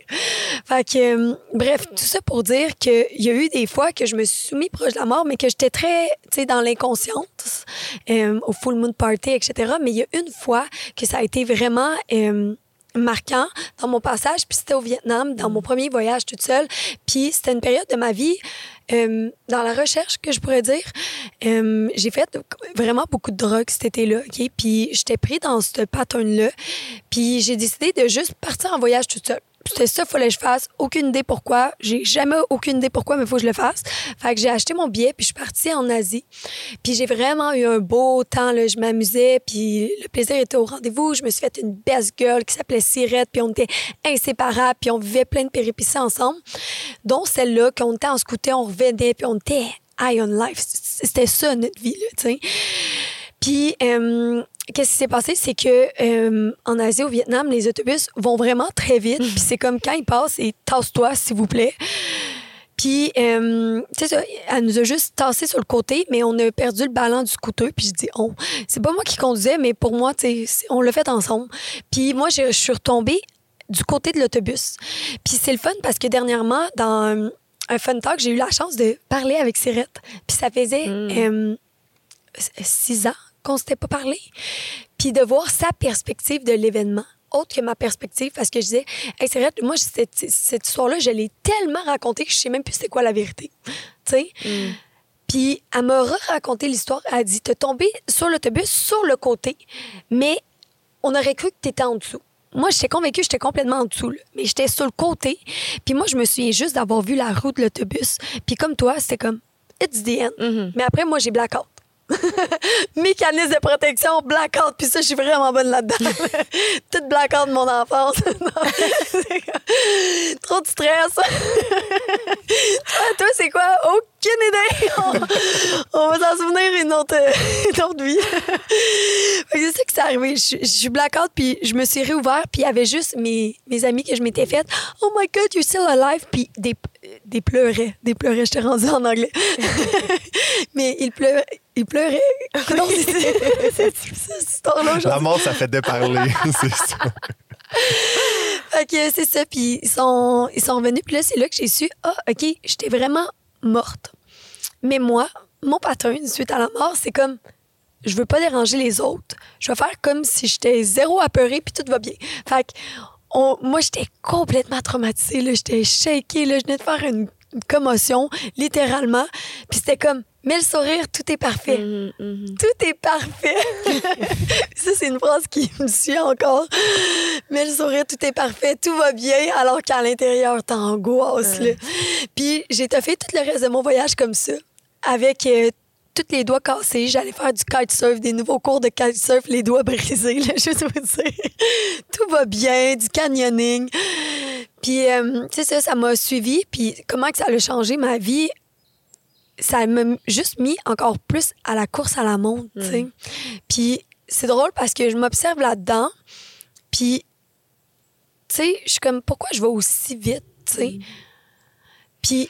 Fait euh, bref, tout ça pour dire qu'il y a eu des fois que je me suis soumis proche de la mort, mais que j'étais très, tu sais, dans l'inconscience, euh, au full moon party, etc. Mais il y a une fois que ça a été vraiment... Euh, marquant dans mon passage, puis c'était au Vietnam, dans mon premier voyage toute seule. Puis c'était une période de ma vie, dans la recherche, que je pourrais dire. J'ai fait vraiment beaucoup de drogue cet été-là, OK? Puis j'étais pris dans ce pattern-là. Puis j'ai décidé de juste partir en voyage toute seule c'était ça fallait que je fasse. Aucune idée pourquoi. J'ai jamais aucune idée pourquoi, mais il faut que je le fasse. Fait que j'ai acheté mon billet, puis je suis partie en Asie. Puis j'ai vraiment eu un beau temps, là. Je m'amusais, puis le plaisir était au rendez-vous. Je me suis fait une best girl qui s'appelait Sirette, puis on était inséparables, puis on vivait plein de péripéties ensemble. Dont celle-là, quand on était en scooter, on revenait, puis on était high on life. C'était ça, notre vie, là, tu. Puis, euh, qu'est-ce qui s'est passé, c'est que euh, en Asie, au Vietnam, les autobus vont vraiment très vite. Puis c'est comme quand ils passent, et tasse-toi, s'il vous plaît. Puis, euh, tu sais, elle nous a juste tassé sur le côté, mais on a perdu le ballon du scooter. Puis je dis, on. C'est pas moi qui conduisais, mais pour moi, tu sais, on l'a fait ensemble. Puis moi, je suis retombée du côté de l'autobus. Puis c'est le fun parce que dernièrement, dans un fun talk, j'ai eu la chance de parler avec Sirette. Puis ça faisait hmm. six ans qu'on s'était pas parlé. Puis de voir sa perspective de l'événement autre que ma perspective parce que je disais hey, c'est vrai moi cette, cette histoire là je l'ai tellement racontée que je sais même plus c'est quoi la vérité tu sais? Mm. Puis elle m'a raconté l'histoire. Elle a dit T'es tombé sur l'autobus, sur le côté, mais on aurait cru que t'étais en dessous. Moi, j'étais convaincue que j'étais complètement en dessous, là. mais j'étais sur le côté. Puis moi, je me souviens juste d'avoir vu la roue de l'autobus. Puis comme toi, c'était comme It's the end. Mhm. Mais après, moi, j'ai blackout. Mécanisme de protection, blackout. Puis ça, je suis vraiment bonne là-dedans. Toute blackout de mon enfance. Trop de stress. toi, toi, c'est quoi? Aucune idée. On, on va s'en souvenir une autre, une autre vie. C'est ça qui s'est arrivé. Je, je suis blackout, puis je me suis réouvert, puis il y avait juste mes, mes amis que je m'étais fait. Oh my God, you're still alive. Puis des, des pleurais. Des pleurais. Je t'ai rendu en anglais. Mais ils pleuraient. Ils pleuraient. Non, c'est cette histoire-là La mort, ça fait de parler. c'est ça. Que c'est ça. Puis ils sont, ils sont revenus. Puis là, c'est là que j'ai su, ah, OK, j'étais vraiment morte. Mais moi, mon pattern, suite à la mort, c'est comme, je veux pas déranger les autres. Je vais faire comme si j'étais zéro apeurée, puis tout va bien. Fait que on- moi, j'étais complètement traumatisée. là. J'étais shakée. Là. Je venais de faire une, une commotion, littéralement. Puis c'était comme, mais le sourire, tout est parfait. Mhm, mhm. Tout est parfait. ça, c'est une phrase qui me suit encore. Mais le sourire, tout est parfait, tout va bien, alors qu'à l'intérieur, t'angoisses. là. Puis j'ai fait tout le reste de mon voyage comme ça, avec euh, tous les doigts cassés. J'allais faire du kitesurf, des nouveaux cours de kitesurf, les doigts brisés, là, juste vous dire. tout va bien, du canyoning. Puis, euh, c'est ça, ça m'a suivi. Puis comment que ça a changé ma vie? ça m'a juste mis encore plus à la course à la montre, tu sais. Puis c'est drôle parce que je m'observe là-dedans, puis, tu sais, je suis comme, pourquoi je vais aussi vite, tu sais? Puis,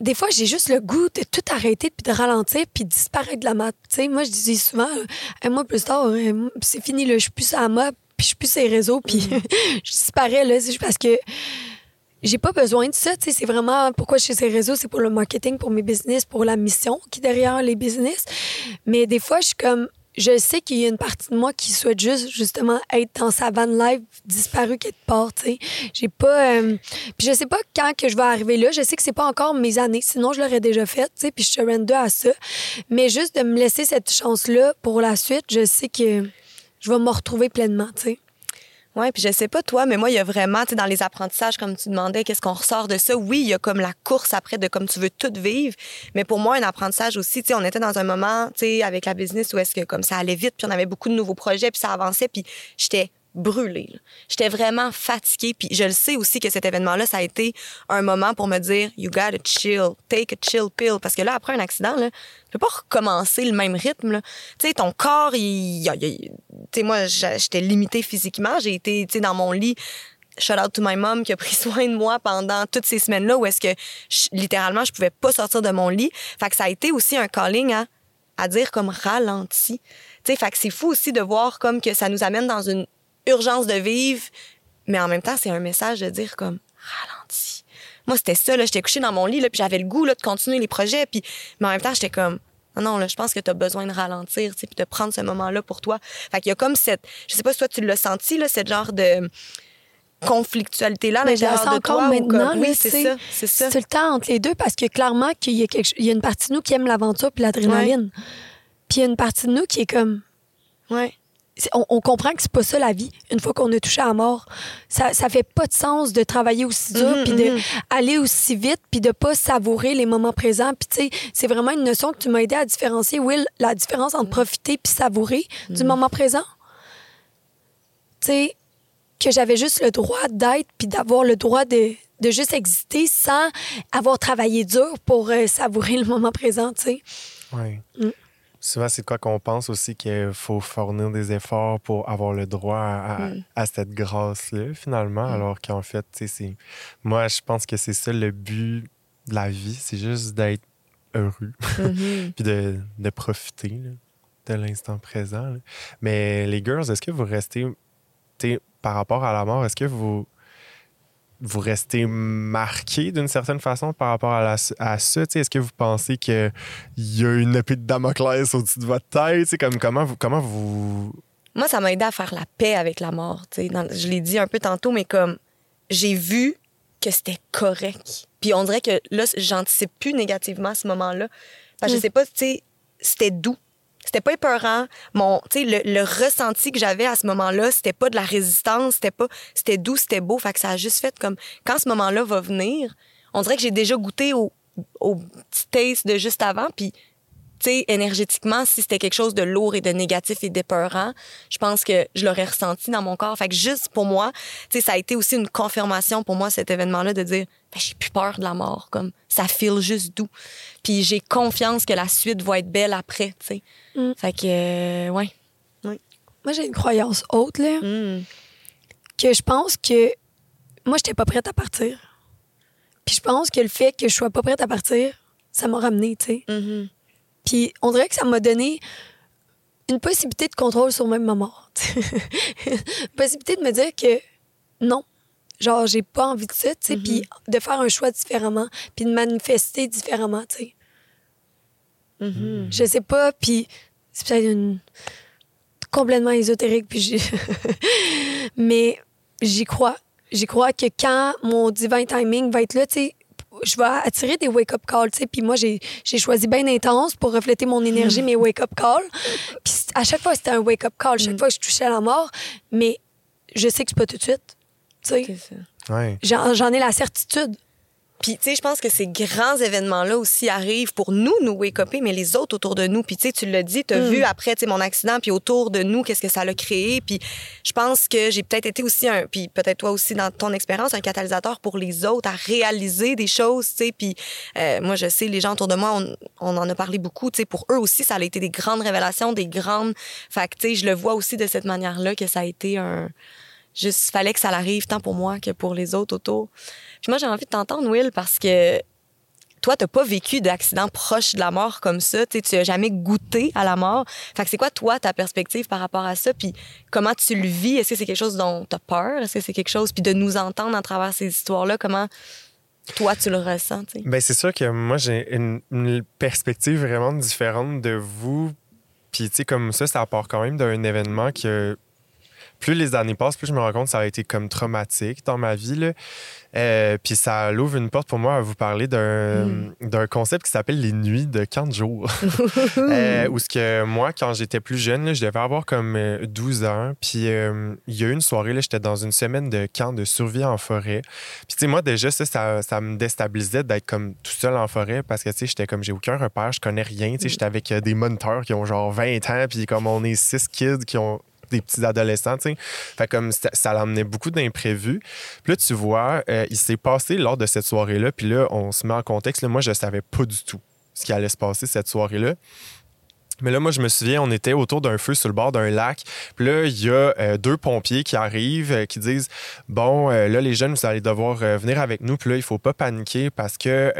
des fois, j'ai juste le goût de tout arrêter, puis de ralentir, puis de disparaître de la map. Moi, je dis souvent, euh, un mois plus tard, euh, c'est fini, là, je suis plus à la map, puis je suis plus les réseaux, puis je disparais, là, c'est juste parce que j'ai pas besoin de ça. C'est vraiment pourquoi je suis les réseaux, c'est pour le marketing, pour mes business, pour la mission qui est derrière les business. Mais des fois, je suis comme, je sais qu'il y a une partie de moi qui souhaite juste, justement, être dans sa van live disparue quelque part, tu sais. J'ai pas... euh, Puis je sais pas quand que je vais arriver là. Je sais que c'est pas encore mes années. Sinon, je l'aurais déjà fait, tu sais, puis je surrender à ça. Mais juste de me laisser cette chance-là pour la suite, je sais que je vais me retrouver pleinement, tu sais. Oui, puis je sais pas toi, mais moi, il y a vraiment, tu sais, dans les apprentissages, comme tu demandais, qu'est-ce qu'on ressort de ça? Oui, il y a comme la course après de comme tu veux tout vivre, mais pour moi, un apprentissage aussi, tu sais, on était dans un moment, tu sais, avec la business où est-ce que comme ça allait vite, puis on avait beaucoup de nouveaux projets, puis ça avançait, puis j'étais brûlée. J'étais vraiment fatiguée, puis je le sais aussi que cet événement-là, ça a été un moment pour me dire, you gotta chill, take a chill pill, parce que là, après un accident, là, tu peux pas recommencer le même rythme. Tu sais, ton corps, il, il- tu sais, moi, j'étais limitée physiquement. J'ai été, tu sais, dans mon lit. Shout out to my mom qui a pris soin de moi pendant toutes ces semaines-là où est-ce que littéralement je pouvais pas sortir de mon lit. Fait que ça a été aussi un calling à, à dire comme ralenti. Tu sais, fait que c'est fou aussi de voir comme que ça nous amène dans une urgence de vivre, mais en même temps c'est un message de dire comme ralenti. Moi c'était ça là, j'étais couchée dans mon lit là, puis j'avais le goût là de continuer les projets, puis mais en même temps j'étais comme non, non, là, je pense que tu as besoin de ralentir, tu puis de prendre ce moment-là pour toi. Fait qu'il y a comme cette, je sais pas si toi tu l'as senti, là, cette genre de conflictualité-là Mais l'intérieur de encore maintenant, comme- oui, c'est ça, c'est ça. C'est le temps entre les deux parce que clairement qu'il y a, quelque... il y a une partie de nous qui aime l'aventure puis l'adrénaline. Puis il y a une partie de nous qui est comme. Ouais. On, on comprend que c'est pas ça la vie, une fois qu'on a touché à la mort. Ça, ça fait pas de sens de travailler aussi dur, Mhm, puis d'aller aussi vite, puis de pas savourer les moments présents. Puis tu sais, c'est vraiment une notion que tu m'as aidé à différencier, Will, la différence entre profiter puis savourer du moment présent. Tu sais, que j'avais juste le droit d'être puis d'avoir le droit de, de juste exister sans avoir travaillé dur pour euh, savourer le moment présent, tu sais. Oui. Mm. Souvent, c'est quoi qu'on pense aussi qu'il faut fournir des efforts pour avoir le droit à, à- à cette grâce-là, finalement, alors qu'en fait, tu sais, c'est. Moi, je pense que c'est ça le but de la vie, c'est juste d'être heureux, Mhm. puis de, de profiter là, de l'instant présent. là. Mais les girls, est-ce que vous restez, tu sais, par rapport à la mort, est-ce que vous vous restez marqué d'une certaine façon par rapport à, la- à ça? Est-ce que vous pensez qu'il y a une épée de Damoclès au-dessus de votre tête? Tu sais, Comme, comment, vous, comment vous. Moi, ça m'a aidé à faire la paix avec la mort. tu sais. Dans- je l'ai dit un peu tantôt, mais comme j'ai vu que c'était correct. Puis on dirait que là, j'anticipe plus négativement à ce moment-là. Parce que je Mm. sais pas, tu sais, c'était doux. C'était pas épeurant. Mon, le, le ressenti que j'avais à ce moment-là, c'était pas de la résistance, c'était pas, c'était doux, c'était beau. Fait que ça a juste fait comme, quand ce moment-là va venir, on dirait que j'ai déjà goûté au, au petit taste de juste avant. Sais, énergétiquement, si c'était quelque chose de lourd et de négatif et d'épeurant, je pense que je l'aurais ressenti dans mon corps. Fait que juste pour moi, tu sais, ça a été aussi une confirmation pour moi, cet événement-là, de dire, ben, j'ai plus peur de la mort. Comme, ça file juste doux. Puis j'ai confiance que la suite va être belle après, tu sais. Mm. Fait que, euh, ouais. Moi, j'ai une croyance haute, là, Mm. que je pense que moi, j'étais pas prête à partir. Puis je pense que le fait que je sois pas prête à partir, ça m'a ramené, tu sais. Mhm. Puis on dirait que ça m'a donné une possibilité de contrôle sur même ma mort. une possibilité de me dire que non, genre j'ai pas envie de ça, tu sais, puis de faire un choix différemment, puis de manifester différemment, tu sais. Mhm. Je sais pas, puis c'est peut-être une complètement ésotérique, puis j'ai... mais j'y crois. J'y crois que quand mon divin timing va être là, tu sais, je vais attirer des wake-up calls, tu sais. Puis moi, j'ai j'ai choisi bien intense pour refléter mon énergie, mes wake-up calls. Puis à chaque fois, c'était un wake-up call. Chaque fois que je touchais à la mort, mais je sais que c'est pas tout de suite. Tu sais, j'en ai la certitude. Puis, tu sais, je pense que ces grands événements-là aussi arrivent pour nous, nous wake-upper, mais les autres autour de nous. Puis, tu sais, tu l'as dit, tu as Mm. vu après, tu sais, mon accident, puis autour de nous, qu'est-ce que ça l'a créé. Puis, je pense que j'ai peut-être été aussi un, puis peut-être toi aussi dans ton expérience, un catalyseur pour les autres à réaliser des choses, tu sais. Puis, euh, moi, je sais, les gens autour de moi, on, on en a parlé beaucoup, tu sais, pour eux aussi, ça a été des grandes révélations, des grandes. Fait tu sais, je le vois aussi de cette manière-là que ça a été un. Juste, fallait que ça arrive tant pour moi que pour les autres autour. Puis moi, j'ai envie de t'entendre, Will, parce que toi, t'as pas vécu d'accident proche de la mort comme ça. Tu sais, tu as jamais goûté à la mort. Fait que c'est quoi, toi, ta perspective par rapport à ça? Puis comment tu le vis? Est-ce que c'est quelque chose dont t'as peur? Est-ce que c'est quelque chose? Puis de nous entendre à travers ces histoires-là, comment toi, tu le ressens? tu? Ben, c'est sûr que moi, j'ai une, perspective vraiment différente de vous. Puis, tu sais, comme ça, ça part quand même d'un événement que plus les années passent, plus je me rends compte que ça a été comme traumatique dans ma vie. Là. Euh, puis ça l'ouvre une porte pour moi à vous parler d'un d'un concept qui s'appelle les nuits de 40 jours. euh, où ce que moi, quand j'étais plus jeune, là, je devais avoir comme euh, 12 ans. Puis euh, il y a eu une soirée, là, j'étais dans une semaine de camp de survie en forêt. Puis tu sais, moi, déjà, ça, ça, ça me déstabilisait d'être comme tout seul en forêt parce que tu sais, j'étais comme, j'ai aucun repère, je connais rien. Tu sais, j'étais avec euh, des moniteurs qui ont genre 20 ans, puis comme on est six kids qui ont des petits adolescents. Fait comme ça, ça l'emmenait beaucoup d'imprévus. Puis là, tu vois, euh, il s'est passé lors de cette soirée-là, puis là, on se met en contexte. Moi, je savais pas du tout ce qui allait se passer cette soirée-là. Mais là, moi, je me souviens, on était autour d'un feu sur le bord d'un lac. Puis là, il y a euh, deux pompiers qui arrivent, euh, qui disent Bon, euh, là, les jeunes, vous allez devoir venir avec nous. Puis là, il faut pas paniquer parce que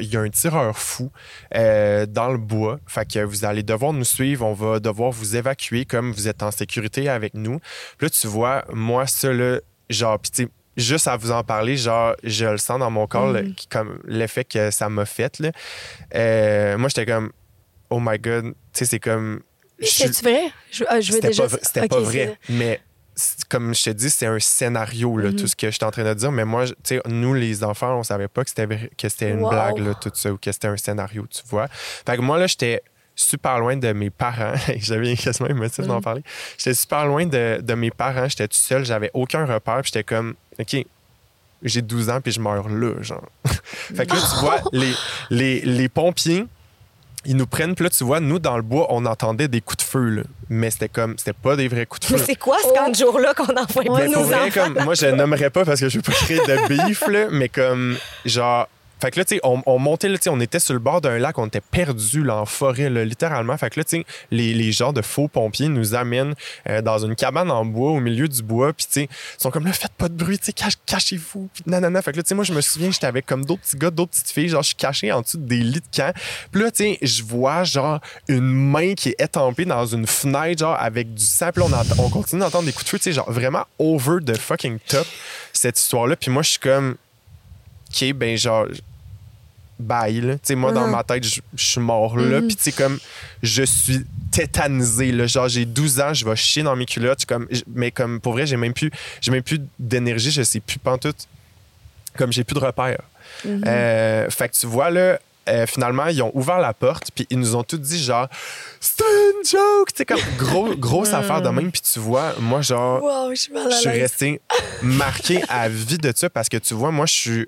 il y a un tireur fou dans le bois. Fait que vous allez devoir nous suivre. On va devoir vous évacuer comme vous êtes en sécurité avec nous. Puis là, tu vois, moi, ça, là, genre, puis juste à vous en parler, genre, je le sens dans mon corps, là, qui- comme l'effet que ça m'a fait. Là. Moi, j'étais comme, oh my god, tu sais, c'est comme. je suis- C'est-tu vrai? Je, ah, je veux C'était déjà... pas, c'était pas c'est vrai, mais c'est- comme je te dis, c'est un scénario, là, Mhm. tout ce que je suis en train de dire. Mais moi, tu sais, nous, les enfants, on savait pas que c'était, une Wow. blague, là, tout ça, ou que c'était un scénario, tu vois. Fait que moi, là, j'étais super loin de mes parents. J'avais quasiment émotif d'en Mhm. parler. J'étais super loin de, de mes parents. J'étais tout seul. J'avais aucun repère. Puis j'étais comme, OK, j'ai 12 ans, puis je meurs là, genre. fait que là, tu vois, les, les, les pompiers, ils nous prennent. Puis là, tu vois, nous, dans le bois, on entendait des coups de feu, là. Mais c'était comme, c'était pas des vrais coups de Mais feu. c'est quoi ce Oh. camp de jour-là qu'on envoie Ouais, Mais nos vrai, enfants? comme, moi, je nommerais pas parce que je veux pas créer de bif, là, mais comme, genre. Fait que là, tu sais, on, on montait, là, on était sur le bord d'un lac, on était perdus, là, en forêt, là, littéralement. Fait que là, tu sais, les, les genres de faux pompiers nous amènent euh, dans une cabane en bois, au milieu du bois, puis tu sais, ils sont comme là, faites pas de bruit, tu sais, cache- cachez-vous, puis nanana. Fait que là, tu sais, moi, je me souviens, j'étais avec comme d'autres petits gars, d'autres petites filles, genre, je suis caché en dessous des lits de camp. Puis là, tu sais, je vois, genre, une main qui est étampée dans une fenêtre, genre, avec du sang. Puis on, on continue d'entendre des coups de feu, tu sais, genre, vraiment over the fucking top, cette histoire-là. Puis moi, je suis comme, OK, ben, genre, bye, là. Tu sais, moi, dans Mhm. ma tête, je suis mort là. Mhm. Puis, tu sais, comme, je suis tétanisé, là. Genre, j'ai 12 ans, je vais chier dans mes culottes. Comme, mais comme, pour vrai, j'ai même plus, j'ai même plus d'énergie, je sais plus pantoute comme j'ai plus de repères. Mm-hmm. Euh, fait que tu vois, là, euh, finalement, ils ont ouvert la porte, puis ils nous ont tous dit, genre, c'est une joke! Tu comme gros, grosse affaire de même. Puis tu vois, moi, genre, Wow, je suis resté marqué à vie de ça parce que tu vois, moi, je suis.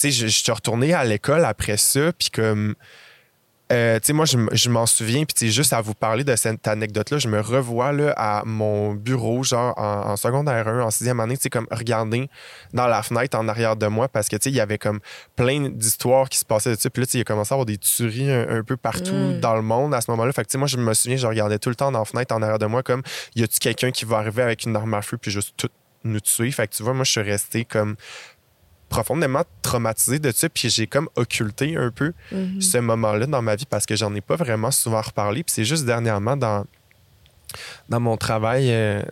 Tu sais, je, je suis retourné à l'école après ça, puis comme. euh, tu sais, moi, je, je m'en souviens, puis tu sais, juste à vous parler de cette anecdote-là, je me revois là, à mon bureau, genre en, en secondaire 1, en sixième année, tu sais, comme regarder dans la fenêtre en arrière de moi, parce que, tu sais, il y avait comme plein d'histoires qui se passaient de ça. Puis là, tu sais, il a commencé à avoir des tueries un, un peu partout Mm. dans le monde à ce moment-là. Fait que, tu sais, moi, je me souviens, je regardais tout le temps dans la fenêtre en arrière de moi, comme, y a-tu quelqu'un qui va arriver avec une arme à feu, puis juste tout nous tuer? Fait que, tu vois, moi, je suis resté comme profondément traumatisé de ça, puis j'ai comme occulté un peu Mhm. ce moment-là dans ma vie parce que j'en ai pas vraiment souvent reparlé. Puis c'est juste dernièrement dans, dans mon travail euh,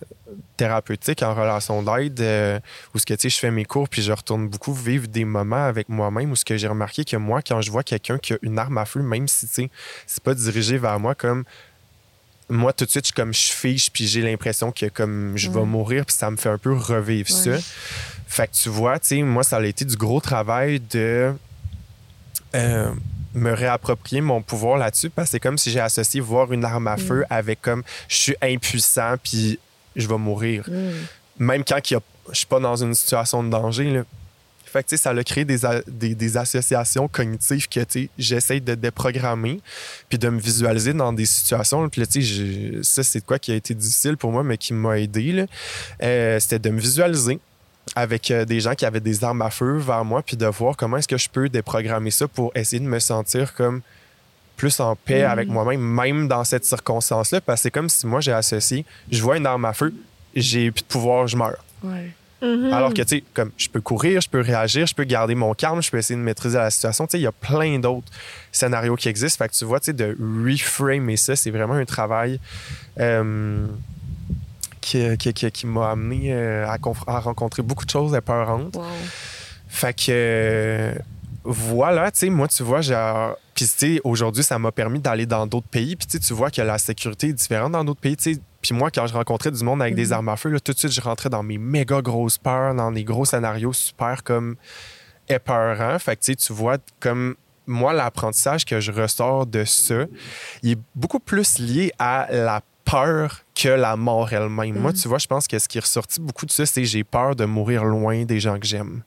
thérapeutique en relation d'aide, euh, où ce que tu sais, je fais mes cours puis je retourne beaucoup vivre des moments avec moi-même où ce que j'ai remarqué que moi, quand je vois quelqu'un qui a une arme à feu, même si c'est pas dirigé vers moi comme moi tout de suite je comme je fiche puis j'ai l'impression que comme je vais mourir puis ça me fait un peu revivre ça. Fait que tu vois, tu sais, moi ça a été du gros travail de euh, me réapproprier mon pouvoir là-dessus parce que c'est comme si j'ai associé voir une arme à Mm. feu avec comme je suis impuissant puis je vais mourir. Mm. Même quand il y a- je suis pas dans une situation de danger. Là. Fait que, ça a créé des, a- des, des associations cognitives que j'essaie de déprogrammer puis de me visualiser dans des situations. Puis là, ça, c'est de quoi qui a été difficile pour moi, mais qui m'a aidé. Euh, C'était de me visualiser avec euh, des gens qui avaient des armes à feu vers moi, puis de voir comment est-ce que je peux déprogrammer ça pour essayer de me sentir comme plus en paix Mhm. avec moi-même, même dans cette circonstance-là, parce que c'est comme si moi j'ai associé, je vois une arme à feu, j'ai plus de pouvoir, je meurs. Ouais. Mhm. Alors que, tu sais, comme je peux courir, je peux réagir, je peux garder mon calme, je peux essayer de maîtriser la situation. Tu sais, il y a plein d'autres scénarios qui existent. Fait que tu vois, tu sais, de reframer ça, c'est vraiment un travail euh, qui, qui, qui- qui m'a amené euh, à, rencontrer beaucoup de choses épeurantes. Wow. Fait que euh, voilà, tu sais, moi, tu vois, genre. Puis, tu sais, aujourd'hui, ça m'a permis d'aller dans d'autres pays. Puis, tu sais, tu vois que la sécurité est différente dans d'autres pays. Sais, puis moi, quand je rencontrais du monde avec des Mhm. armes à feu, là, tout de suite, je rentrais dans mes méga grosses peurs, dans des gros scénarios super comme épeurants. Fait que, tu sais, tu vois, comme moi, l'apprentissage que je ressors de ça, il est beaucoup plus lié à la peur que la mort elle-même. Moi, Mhm. tu vois, je pense que ce qui est ressorti beaucoup de ça, c'est j'ai peur de mourir loin des gens que j'aime.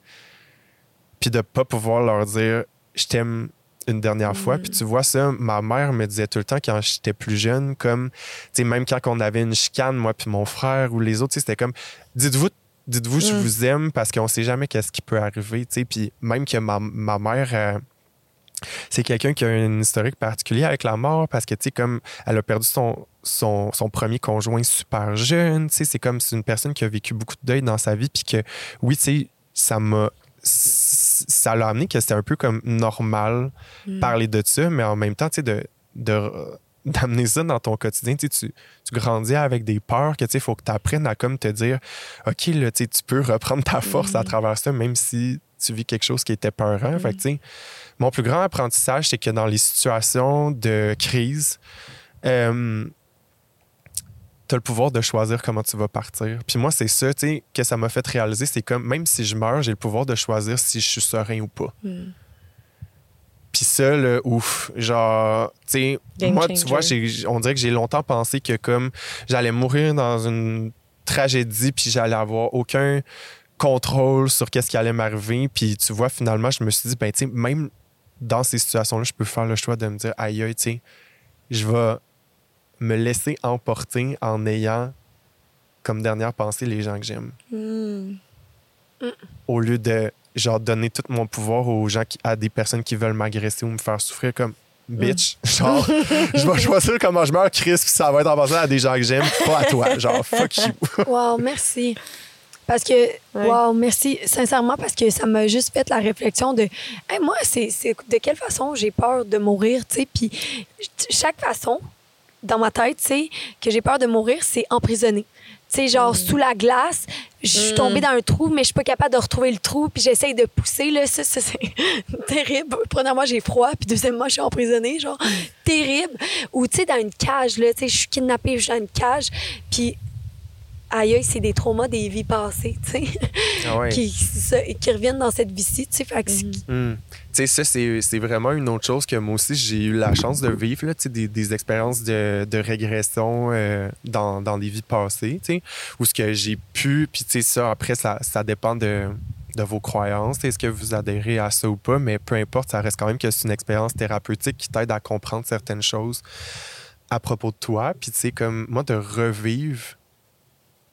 Puis de pas pouvoir leur dire je t'aime une dernière fois. Puis tu vois ça, ma mère me disait tout le temps quand j'étais plus jeune, comme, tu sais, même quand on avait une chicane, moi puis mon frère ou les autres, c'était comme, dites-vous, dites-vous, je Mm. vous aime parce qu'on sait jamais qu'est-ce qui peut arriver, tu sais. Puis même que ma, ma mère, euh, c'est quelqu'un qui a un historique particulier avec la mort parce que, tu sais, comme elle a perdu son, son, son premier conjoint super jeune, tu sais, c'est comme c'est une personne qui a vécu beaucoup de deuil dans sa vie, puis que, oui, tu sais, ça m'a. Ça l'a amené que c'était un peu comme normal Mm. parler de ça, mais en même temps, tu sais, de. de d'amener ça dans ton quotidien, tu, sais, tu, grandis avec des peurs que tu sais, faut que tu apprennes à comme te dire OK, là, tu sais, tu peux reprendre ta force à Mhm. travers ça, même si tu vis quelque chose qui était peurant. Fait que, sais, mon plus grand apprentissage, c'est que dans les situations de crise, euh, tu as le pouvoir de choisir comment tu vas partir. Puis moi, c'est ça, tu sais, que ça m'a fait réaliser. C'est comme, même si je meurs, j'ai le pouvoir de choisir si je suis serein ou pas. Mm. Puis ça, là, ouf, genre, tu sais, moi, tu vois, on dirait que j'ai longtemps pensé que comme j'allais mourir dans une tragédie, puis j'allais avoir aucun contrôle sur qu'est-ce qui allait m'arriver. Puis tu vois, finalement, je me suis dit, ben, tu sais, même dans ces situations-là, je peux faire le choix de me dire, aïe, aïe, tu sais, je vais me laisser emporter en ayant comme dernière pensée les gens que j'aime Mm. au lieu de genre donner tout mon pouvoir aux gens qui, à des personnes qui veulent m'agresser ou me faire souffrir comme bitch genre je vais choisir comment je meurs Chris puis ça va être en passant à des gens que j'aime pas à toi genre fuck you Wow, merci. Parce que, Ouais. wow, merci sincèrement parce que ça m'a juste fait la réflexion de, Hey, moi, c'est c'est de quelle façon j'ai peur de mourir, tu sais. Puis chaque façon, dans ma tête, tu sais, que j'ai peur de mourir, c'est emprisonné. Tu sais, genre sous la glace, je suis Mm. tombée dans un trou, mais je suis pas capable de retrouver le trou, puis j'essaye de pousser, là. Ça, ça, c'est terrible. Premièrement, j'ai froid, puis deuxièmement, je suis emprisonnée, genre, terrible. Ou, tu sais, dans une cage, là, tu sais, je suis kidnappée, je suis dans une cage, puis aïe, aïe, c'est des traumas des vies passées, tu sais, Ah ouais. qui, reviennent dans cette vie-ci, tu sais. Fait que sais, ça, c'est vraiment une autre chose que moi aussi, j'ai eu la chance de vivre, là, des, des expériences de, de régression euh, dans, dans les vies passées, tu où ce que j'ai pu, puis ça, après, ça, ça dépend de, de vos croyances, est-ce que vous adhérez à ça ou pas, mais peu importe, ça reste quand même que c'est une expérience thérapeutique qui t'aide à comprendre certaines choses à propos de toi, puis tu sais, comme moi, de revivre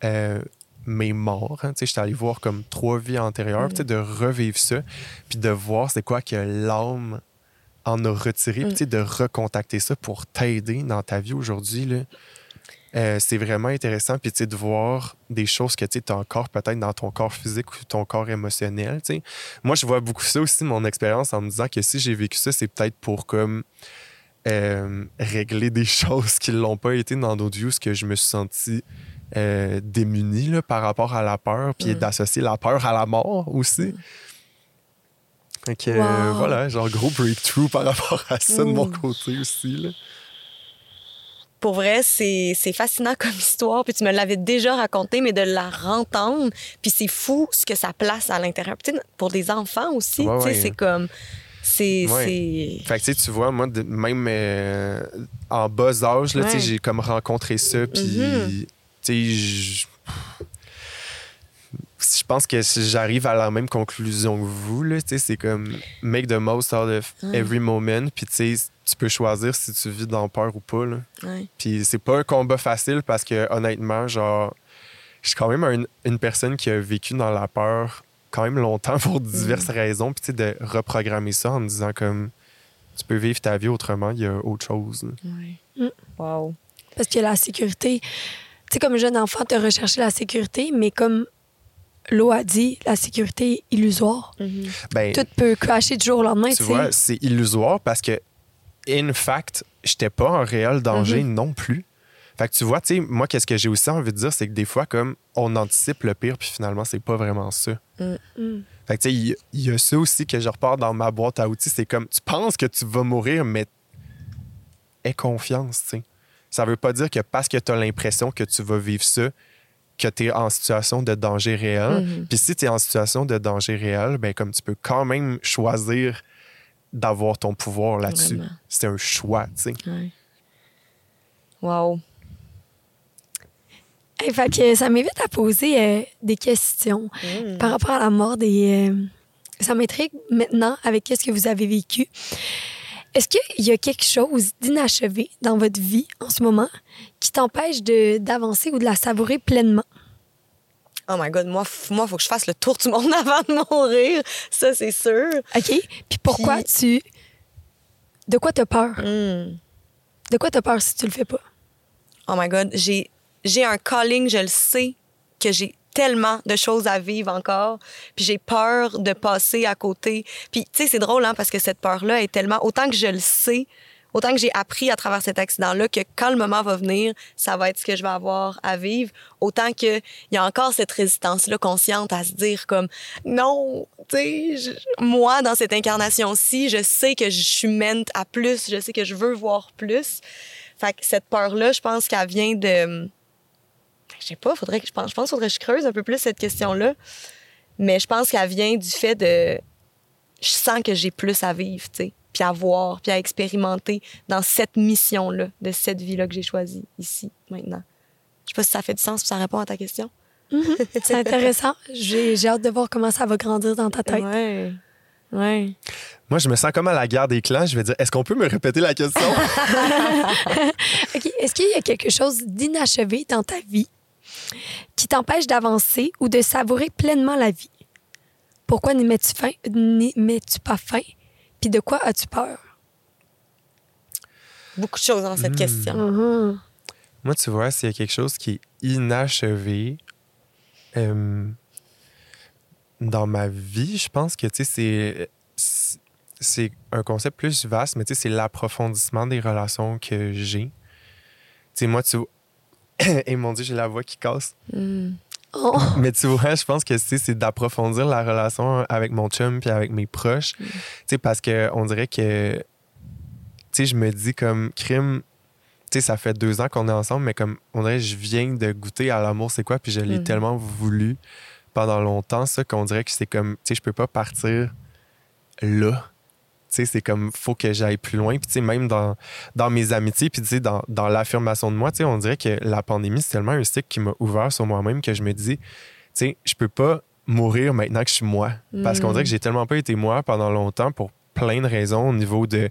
euh, mes morts. hein. Tu sais, j'étais allé voir comme trois vies antérieures, tu sais, de revivre ça, puis de voir c'est quoi que l'âme en a retiré, puis tu sais, de recontacter ça pour t'aider dans ta vie aujourd'hui. Euh, c'est vraiment intéressant, puis tu sais, de voir des choses que tu as encore peut-être dans ton corps physique ou ton corps émotionnel. tu sais. Moi, je vois beaucoup ça aussi, mon expérience, en me disant que si j'ai vécu ça, c'est peut-être pour comme euh, régler des choses qui ne l'ont pas été dans d'autres ce que je me suis senti euh, là, par rapport à la peur, puis d'associer la peur à la mort aussi. Que, euh, Wow. voilà, genre gros breakthrough par rapport à ça de mon côté aussi. Là. Pour vrai, c'est fascinant comme histoire. Puis tu me l'avais déjà raconté, mais de la rentendre, puis c'est fou ce que ça place à l'intérieur. Pour des enfants aussi, Ouais, ouais. c'est comme... C'est... Ouais. Fait que tu vois, moi, de- même euh, en bas âge, j'ai comme rencontré ça, puis Mhm. sais, je- je pense que si j'arrive à la même conclusion que vous, là, tu sais, c'est comme make the most out of every moment, puis tu sais, tu peux choisir si tu vis dans peur ou pas, là. Ouais. Puis c'est pas un combat facile parce que honnêtement, genre, je suis quand même un- une personne qui a vécu dans la peur quand même longtemps pour diverses raisons. Puis tu sais, de reprogrammer ça en me disant comme tu peux vivre ta vie autrement, il y a autre chose. là. Ouais. Mm. Wow. Parce que la sécurité, sais, comme jeune enfant, tu as recherché la sécurité, mais comme l'eau a dit, la sécurité est illusoire. Ben, Tout peut cracher du jour au lendemain, tu vois, c'est illusoire parce que, in fact, j'étais pas en réel danger non plus. Fait que tu vois, tu sais, moi, qu'est-ce que j'ai aussi envie de dire, c'est que des fois, comme on anticipe le pire, puis finalement, c'est pas vraiment ça. Mm. Fait que, tu sais, il y- il y, a ça aussi que je repars dans ma boîte à outils. C'est comme, tu penses que tu vas mourir, mais aie confiance, tu sais. Ça veut pas dire que parce que tu as l'impression que tu vas vivre ça, que tu es en situation de danger réel. Puis si tu es en situation de danger réel, ben comme tu peux quand même choisir d'avoir ton pouvoir là-dessus. C'est un choix, tu sais. Ouais. Wow. Hey, fait que ça m'invite à poser euh, des questions par rapport à la mort des. euh, ça m'intrigue maintenant avec qu'est-ce que vous avez vécu. Est-ce qu'il y a quelque chose d'inachevé dans votre vie en ce moment qui t'empêche d'avancer ou de la savourer pleinement? Oh my God, moi, moi, faut que je fasse le tour du monde avant de mourir. Ça, c'est sûr. OK? Puis pourquoi tu. De quoi t'as peur? Mm. De quoi t'as peur si tu le fais pas? Oh my God, j'ai, j'ai un calling, je le sais, que j'ai tellement de choses à vivre encore. Puis j'ai peur de passer à côté. Puis, tu sais, c'est drôle, hein, parce que cette peur-là est tellement... Autant que je le sais, autant que j'ai appris à travers cet accident-là que quand le moment va venir, ça va être ce que je vais avoir à vivre. Autant qu'il y a encore cette résistance-là consciente à se dire comme non, tu sais, moi, dans cette incarnation-ci, je sais que je suis mente à plus, je sais que je veux voir plus. Fait que cette peur-là, je pense qu'elle vient de. Je sais pas, faudrait que je pense, je pense qu'il faudrait que je creuse un peu plus cette question-là. Mais je pense qu'elle vient du fait de. Je sens que j'ai plus à vivre, tu sais, puis à voir, puis à expérimenter dans cette mission-là, de cette vie-là que j'ai choisie ici, maintenant. Je sais pas si ça fait du sens, puis ça répond à ta question. C'est intéressant. J'ai j'ai hâte de voir comment ça va grandir dans ta tête. Ouais. Ouais. Moi, je me sens comme à la guerre des clans. Je vais dire, est-ce qu'on peut me répéter la question? OK. Est-ce qu'il y a quelque chose d'inachevé dans ta vie qui t'empêche d'avancer ou de savourer pleinement la vie? Pourquoi n'y mets-tu fin, n'y mets-tu pas fin? Puis de quoi as-tu peur? Beaucoup de choses dans cette question. Mhm. Moi, tu vois, s'il y a quelque chose qui est inachevé euh, dans ma vie, je pense que, tu sais, c'est- c'est- c'est un concept plus vaste, mais tu sais, c'est l'approfondissement des relations que j'ai. Tu sais, moi, tu Et mon Dieu, j'ai la voix qui casse. Oh. Mais tu vois, je pense que tu c'est d'approfondir la relation avec mon chum puis avec mes proches. Tu sais, parce que on dirait que, tu sais, je me dis comme crime, sais, ça fait deux ans qu'on est ensemble, mais comme on dirait, je viens de goûter à l'amour, c'est quoi, puis je l'ai Mhm. tellement voulu pendant longtemps, ça, qu'on dirait que c'est comme, tu sais, je peux pas partir là. Tu sais, c'est comme, faut que j'aille plus loin. Puis, tu sais, même dans, dans mes amitiés, puis, tu sais, dans, dans l'affirmation de moi, tu sais, on dirait que la pandémie, c'est tellement un cycle qui m'a ouvert sur moi-même que je me dis, tu sais, je peux pas mourir maintenant que je suis moi. Parce qu'on Mm. dirait que j'ai tellement pas été moi pendant longtemps pour plein de raisons au niveau de,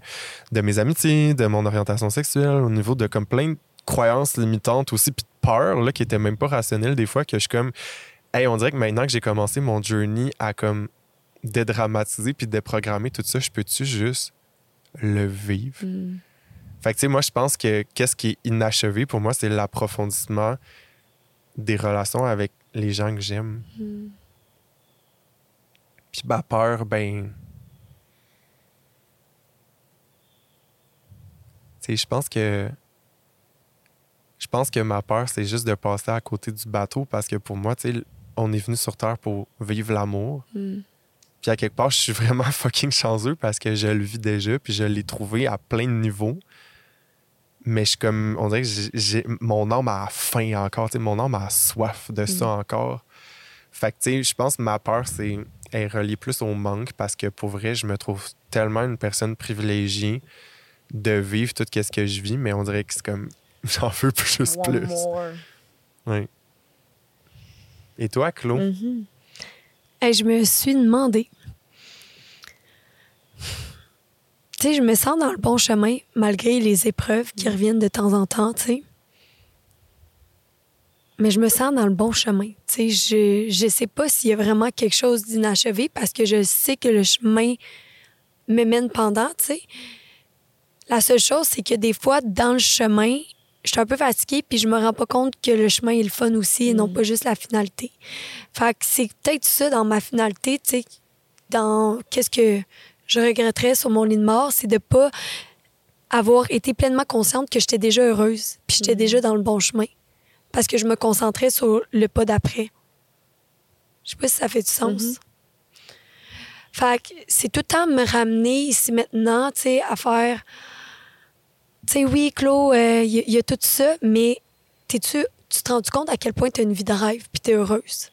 de mes amitiés, de mon orientation sexuelle, au niveau de comme plein de croyances limitantes aussi, puis de peur, là, qui étaient même pas rationnelles des fois, que je suis comme, hey, on dirait que maintenant que j'ai commencé mon journey à comme dédramatiser puis déprogrammer tout ça, je peux-tu juste le vivre? Mm. Fait que, tu sais, moi, je pense que qu'est-ce qui est inachevé pour moi, c'est l'approfondissement des relations avec les gens que j'aime. Mm. Puis ma peur, ben. Tu sais, je pense que. Je pense que ma peur, c'est juste de passer à côté du bateau parce que pour moi, tu sais, on est venu sur Terre pour vivre l'amour. Mm. Puis à quelque part, je suis vraiment fucking chanceux parce que je le vis déjà, puis je l'ai trouvé à plein de niveaux. Mais je suis comme, on dirait que j'ai- j'ai, mon âme a faim encore, tu sais, mon âme a soif de ça encore. Fait que, tu sais, je pense que ma peur, c'est elle est reliée plus au manque parce que pour vrai, je me trouve tellement une personne privilégiée de vivre tout ce que je vis, mais on dirait que c'est comme, j'en veux juste One plus. more. Ouais. Et toi, Claude? Mhm. Hey, je me suis demandé. Tu sais, je me sens dans le bon chemin malgré les épreuves qui reviennent de temps en temps, tu sais. Mais je me sens dans le bon chemin. Tu sais, je, je sais pas s'il y a vraiment quelque chose d'inachevé parce que je sais que le chemin me mène pendant, tu sais. La seule chose, c'est que des fois, dans le chemin, je suis un peu fatiguée puis je me rends pas compte que le chemin est le fun aussi et non pas juste la finalité. Fait que c'est peut-être ça dans ma finalité, tu sais, dans qu'est-ce que je regretterais sur mon lit de mort, c'est de pas avoir été pleinement consciente que j'étais déjà heureuse, puis j'étais déjà dans le bon chemin. Parce que je me concentrais sur le pas d'après. Je sais pas si ça fait du sens. Mhm. Fait que c'est tout le temps me ramener ici maintenant, tu sais, à faire. Tu sais, oui, Claude, il y, a- y a tout ça, mais t'es-tu, tu te rends compte à quel point tu as une vie de rêve puis tu es heureuse?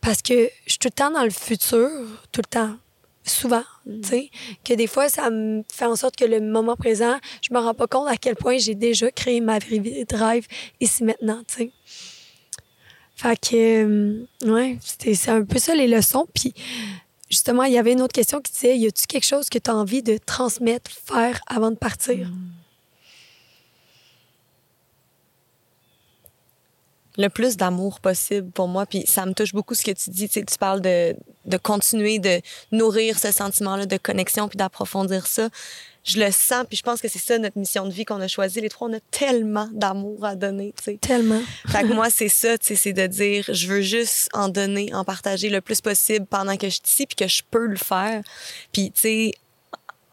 Parce que je suis tout le temps dans le futur, tout le temps, souvent, tu sais, que des fois, ça me fait en sorte que le moment présent, je me rends pas compte à quel point j'ai déjà créé ma vraie vie de rêve ici maintenant, tu sais. Fait que, euh, ouais, c'était- c'est un peu ça les leçons. Puis, justement, il y avait une autre question qui disait Y a-tu quelque chose que tu as envie de transmettre, faire avant de partir? Le plus d'amour possible pour moi. Puis ça me touche beaucoup ce que tu dis. Tu, sais, tu parles de, de continuer de nourrir ce sentiment-là de connexion puis d'approfondir ça. Je le sens, puis je pense que c'est ça notre mission de vie qu'on a choisie. Les trois, on a tellement d'amour à donner, tu sais. Tellement. Fait que moi, c'est ça, tu sais, c'est de dire, je veux juste en donner, en partager le plus possible pendant que je suis ici, puis que je peux le faire. Puis, tu sais,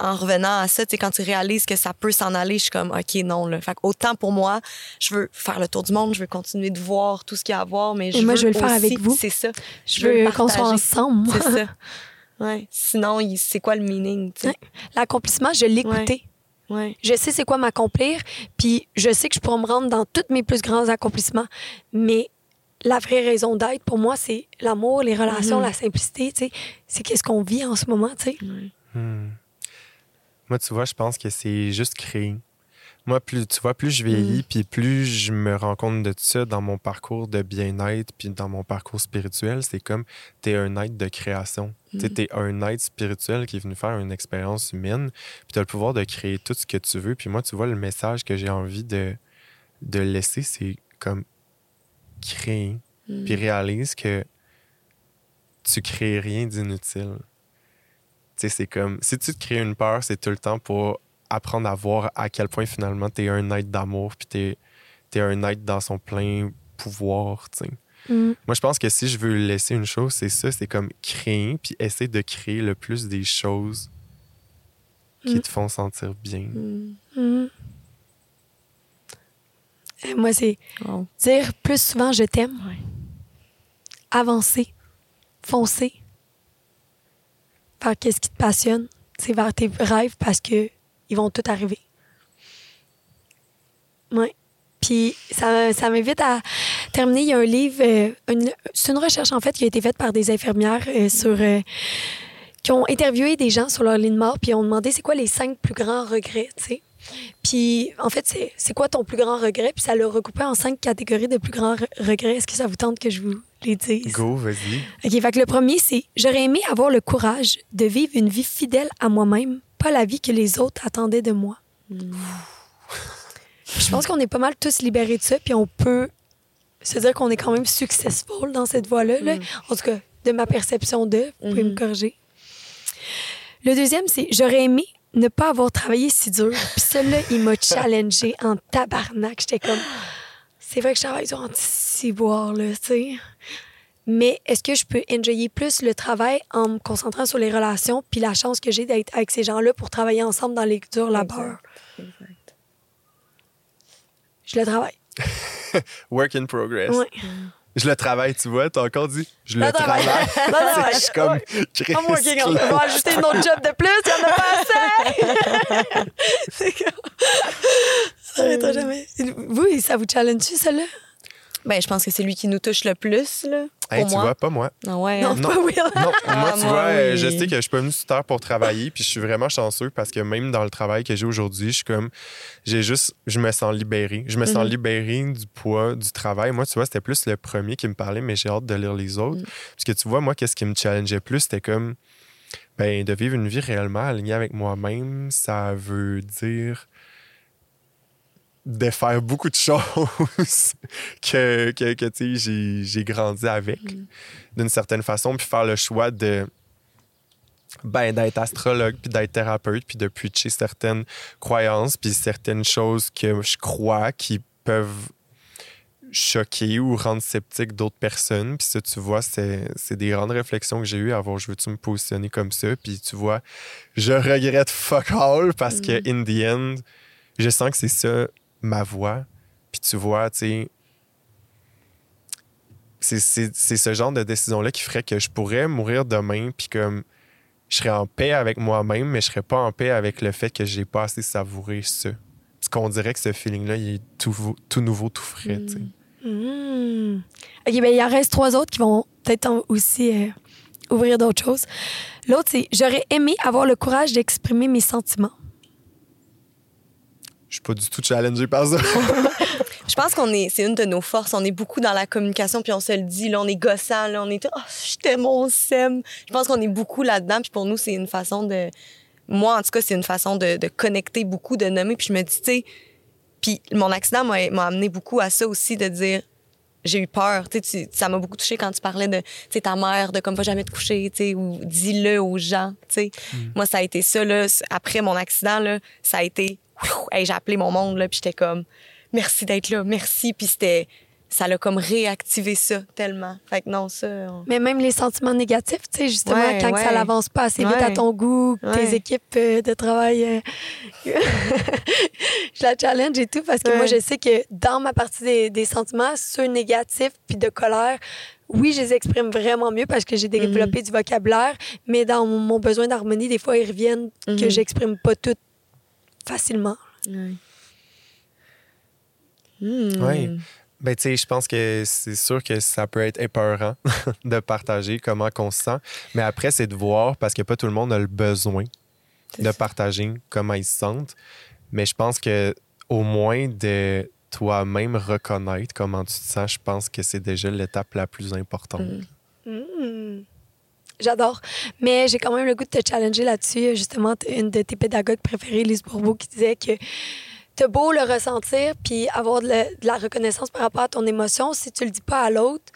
en revenant à ça, tu sais, quand tu réalises que ça peut s'en aller, je suis comme, OK, non, là. Fait que autant pour moi, je veux faire le tour du monde, je veux continuer de voir tout ce qu'il y a à voir, mais je moi, veux je veux le faire aussi- avec vous. C'est ça. Je veux qu'on soit partager. ensemble. C'est ça. Ouais. Sinon, c'est quoi le meaning, tu sais? Ouais. L'accomplissement, je l'ai écouté. Ouais. Je sais c'est quoi m'accomplir, puis je sais que je pourrais me rendre dans tous mes plus grands accomplissements. Mais la vraie raison d'être, pour moi, c'est l'amour, les relations, Mhm. la simplicité, tu sais. C'est qu'est-ce qu'on vit en ce moment, tu sais. Hmm. Moi, tu vois, je pense que c'est juste créer. Moi, plus tu vois, plus je vieillis, puis plus je me rends compte de tout ça dans mon parcours de bien-être, puis dans mon parcours spirituel, c'est comme tu es un être de création. Tu sais, t'es un être spirituel qui est venu faire une expérience humaine, puis tu as le pouvoir de créer tout ce que tu veux. Puis moi, tu vois, le message que j'ai envie de, de laisser, c'est comme créer, puis réalise que tu crées rien d'inutile. Tu sais, c'est comme, si tu te crées une peur, c'est tout le temps pour apprendre à voir à quel point finalement tu es un être d'amour, puis tu es, un être dans son plein pouvoir, tu sais. Mm. Moi, je pense que si je veux laisser une chose, c'est ça, c'est comme créer, puis essayer de créer le plus des choses qui Mm. te font sentir bien. Mm. Moi, c'est dire plus souvent je t'aime, Ouais. avancer, foncer, faire qu'est-ce qui te passionne, c'est vers tes rêves parce que ils vont tout arriver. Oui. Puis ça, ça m'invite à terminer. Il y a un livre, euh, c'est une recherche en fait qui a été faite par des infirmières euh, sur. euh, qui ont interviewé des gens sur leur ligne mort, puis ont demandé c'est quoi les cinq plus grands regrets, tu sais. Puis en fait, c'est c'est quoi ton plus grand regret? Puis ça l'a recoupé en cinq catégories de plus grands re- regrets. Est-ce que ça vous tente que je vous les dise? Go, vas-y. OK, fait que le premier, c'est j'aurais aimé avoir le courage de vivre une vie fidèle à moi-même, pas la vie que les autres attendaient de moi. Je pense qu'on est pas mal tous libérés de ça, puis on peut se dire qu'on est quand même successful dans cette voie-là. là. En tout cas, de ma perception de, vous pouvez me corriger. Le deuxième, c'est j'aurais aimé ne pas avoir travaillé si dur. Puis celui-là, il m'a challengé en tabarnak. J'étais comme, c'est vrai que je travaille durant six boire, là, tu sais. Mais est-ce que je peux enjoyer plus le travail en me concentrant sur les relations puis la chance que j'ai d'être avec ces gens-là pour travailler ensemble dans les durs labeurs? Exact. Je le travaille. Work in progress. Ouais. Je le travaille, tu vois. T'as encore dit, je le Le travail. travaille. Le travail. Je suis comme. I'm working on va ajouter une autre job de plus, il y en a pas assez. C'est comme- Ça jamais. Vous, ça vous challenge celle-là? Ben, je pense que c'est lui qui nous touche le plus, là. Hey, tu moi. vois, pas moi. Ah ouais, Non? Non. pas oui. Non, moi, Ah, tu moi, vois, euh, oui. je sais que je suis pas venu sur Terre pour travailler, puis je suis vraiment chanceux parce que même dans le travail que j'ai aujourd'hui, je suis comme, j'ai juste, je me sens libéré. Je me sens Mhm. libéré du poids du travail. Moi, tu vois, c'était plus le premier qui me parlait, mais j'ai hâte de lire les autres. Mhm. Parce que tu vois, moi, qu'est-ce qui me challengeait plus, c'était comme, ben, de vivre une vie réellement alignée avec moi-même, ça veut dire de faire beaucoup de choses que, que, que, j'ai- j'ai grandi avec d'une certaine façon, puis faire le choix de ben, d'être astrologue, puis d'être thérapeute, puis de preacher certaines croyances, puis certaines choses que je crois qui peuvent choquer ou rendre sceptique d'autres personnes. Puis ça, tu vois, c'est c'est des grandes réflexions que j'ai eues voir, je veux-tu me positionner comme ça? Puis tu vois, je regrette fuck all parce que, in the end, je sens que c'est ça ma voix. Puis tu vois, tu sais, c'est- ce genre de décision-là qui ferait que je pourrais mourir demain, puis comme je serais en paix avec moi-même, mais je serais pas en paix avec le fait que j'ai pas assez savouré ça. Parce qu'on dirait que ce feeling-là, il est tout, tout nouveau, tout frais. sais. Hmm. OK, ben il en reste trois autres qui vont peut-être aussi euh, ouvrir d'autres choses. L'autre, c'est j'aurais aimé avoir le courage d'exprimer mes sentiments. Je suis pas du tout challengé par ça. Je pense qu'on est, c'est une de nos forces. On est beaucoup dans la communication, puis on se le dit, là, on est gossant, là, on est, oh, je t'aime, on s'aime. Je pense qu'on est beaucoup là-dedans, puis pour nous, c'est une façon de, moi, en tout cas, c'est une façon de, de connecter beaucoup, de nommer, puis je me dis, tu sais, puis mon accident m'a m'a amené beaucoup à ça aussi, de dire, j'ai eu peur. Tu sais, tu- ça m'a beaucoup touché quand tu parlais de tu sais, ta mère, de comme va jamais te coucher, tu sais, ou dis-le aux gens. tu sais. Moi, ça a été ça. Là, après mon accident, là, ça a été. Hey, j'ai appelé mon monde, là, puis j'étais comme merci d'être là, merci. Puis c'était. Ça l'a comme réactivé ça tellement. Fait que non, ça. on- Mais même les sentiments négatifs, tu sais, justement, Ouais, quand que ça ouais. n'avance pas assez vite à Ouais. ton goût, tes Ouais. équipes euh, de travail. euh, je la challenge et tout parce que Ouais. moi, je sais que dans ma partie des, des sentiments, ceux négatifs puis de colère, oui, je les exprime vraiment mieux parce que j'ai développé du vocabulaire, mais dans mon, besoin d'harmonie, des fois, ils reviennent que Mhm. j'exprime pas tout facilement. Ouais. Hmm. Ouais. Ben, tu sais, je pense que c'est sûr que ça peut être épeurant de partager comment on se sent. Mais après, c'est de voir, parce que pas tout le monde a le besoin de ça. partager comment ils se sentent. Mais je pense que au moins de toi-même reconnaître comment tu te sens, je pense que c'est déjà l'étape la plus importante. Mm. Hmm. J'adore. Mais j'ai quand même le goût de te challenger là-dessus. Justement, une de tes pédagogues préférées, Lise Bourbeau, qui disait que t'as beau le ressentir puis avoir de la, reconnaissance par rapport à ton émotion, si tu le dis pas à l'autre,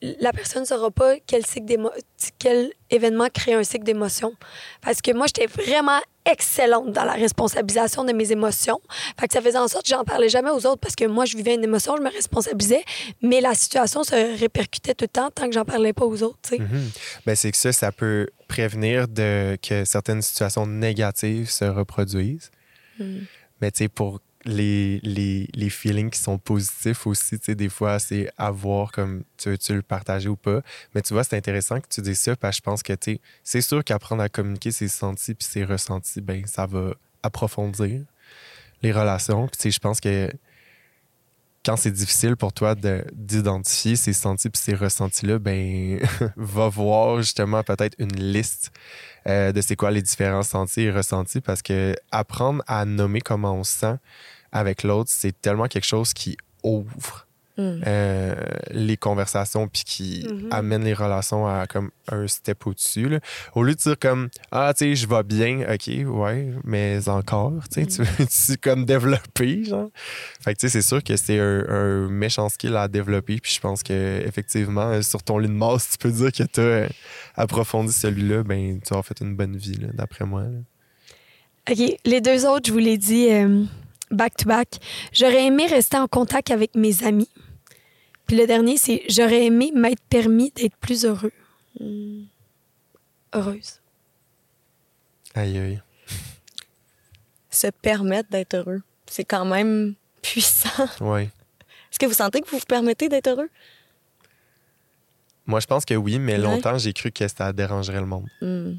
la personne ne saura pas quel, cycle quel événement crée un cycle d'émotion. Parce que moi, j'étais vraiment excellente dans la responsabilisation de mes émotions. Fait que ça faisait en sorte que j'en parlais jamais aux autres parce que moi, je vivais une émotion, je me responsabilisais, mais la situation se répercutait tout le temps tant que j'en parlais pas aux autres. Ben, c'est que ça, ça peut prévenir de, que certaines situations négatives se reproduisent. Mm. Mais tu sais, pour les, feelings qui sont positifs aussi, tu sais, des fois, c'est à voir comme tu veux-tu le partager ou pas. Mais tu vois, c'est intéressant que tu dises ça parce que je pense que, tu sais, c'est sûr qu'apprendre à communiquer ses sentis puis ses ressentis, ben, ça va approfondir les relations. Puis, tu sais, je pense que quand c'est difficile pour toi de- d'identifier ces sentis puis ces ressentis-là, ben, va voir justement peut-être une liste euh, de c'est quoi les différents sentis et ressentis parce que apprendre à nommer comment on se sent avec l'autre, c'est tellement quelque chose qui ouvre Mm. euh, les conversations puis qui Mhm. amène les relations à comme un step au-dessus. Au lieu de dire comme Ah, tu sais, je vais bien, ok, ouais, mais encore, tu sais, tu veux tu comme développer, genre. Fait que tu sais, c'est sûr que c'est un, un méchant skill à développer. Puis je pense que effectivement, euh, sur ton lit de mort, si tu peux dire que tu as approfondi celui-là, ben tu as fait une bonne vie, d'après moi. là. OK. Les deux autres, je vous l'ai dit euh, back to back. J'aurais aimé rester en contact avec mes amis. Puis le dernier, c'est j'aurais aimé m'être permis d'être plus heureux. Heureuse. Aïe, aïe. Se permettre d'être heureux. C'est quand même puissant. Ouais. Est-ce que vous sentez que vous vous permettez d'être heureux? Moi, je pense que oui, mais Ouais. longtemps, j'ai cru que ça dérangerait le monde. Mm.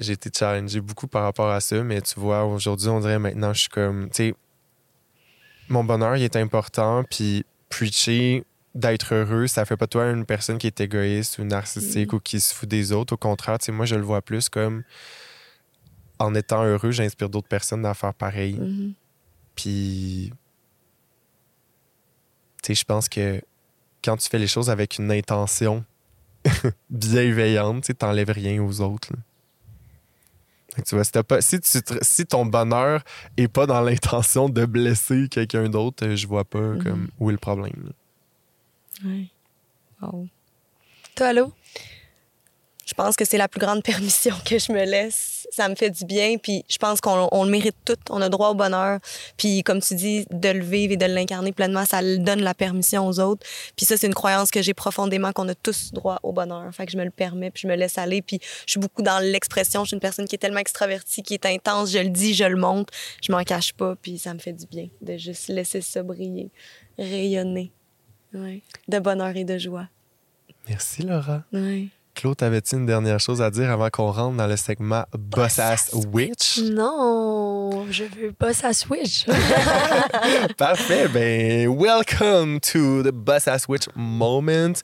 j'ai été challengé beaucoup par rapport à ça, mais tu vois, aujourd'hui, on dirait maintenant, je suis comme, tu sais, mon bonheur, il est important, puis preacher d'être heureux, ça fait pas de toi une personne qui est égoïste ou narcissique ou qui se fout des autres. Au contraire, tu sais, moi, je le vois plus comme, en étant heureux, j'inspire d'autres personnes à faire pareil. Mhm. Puis, tu sais, je pense que quand tu fais les choses avec une intention bienveillante, tu sais, t'enlèves rien aux autres. là. Tu vois, si, pas, si, tu si ton bonheur est pas dans l'intention de blesser quelqu'un d'autre, euh, je vois pas Mhm. comme où est le problème. Ouais. Wow. Toi, allô? Je pense que c'est la plus grande permission que je me laisse. Ça me fait du bien, puis je pense qu'on on le mérite tout. On a droit au bonheur. Puis comme tu dis, de le vivre et de l'incarner pleinement, ça donne la permission aux autres. Puis ça, c'est une croyance que j'ai profondément, qu'on a tous droit au bonheur. Fait que je me le permets, puis je me laisse aller. Puis je suis beaucoup dans l'expression. Je suis une personne qui est tellement extravertie, qui est intense. Je le dis, je le montre. Je m'en cache pas, puis ça me fait du bien de juste laisser ça briller, rayonner. Ouais. De bonheur et de joie. Merci, Laura. Ouais. Claude, avais-tu une dernière chose à dire avant qu'on rentre dans le segment Boss Ass Witch? Non, je veux pas ça switch. Parfait. Ben, welcome to the Boss Ass Witch moment.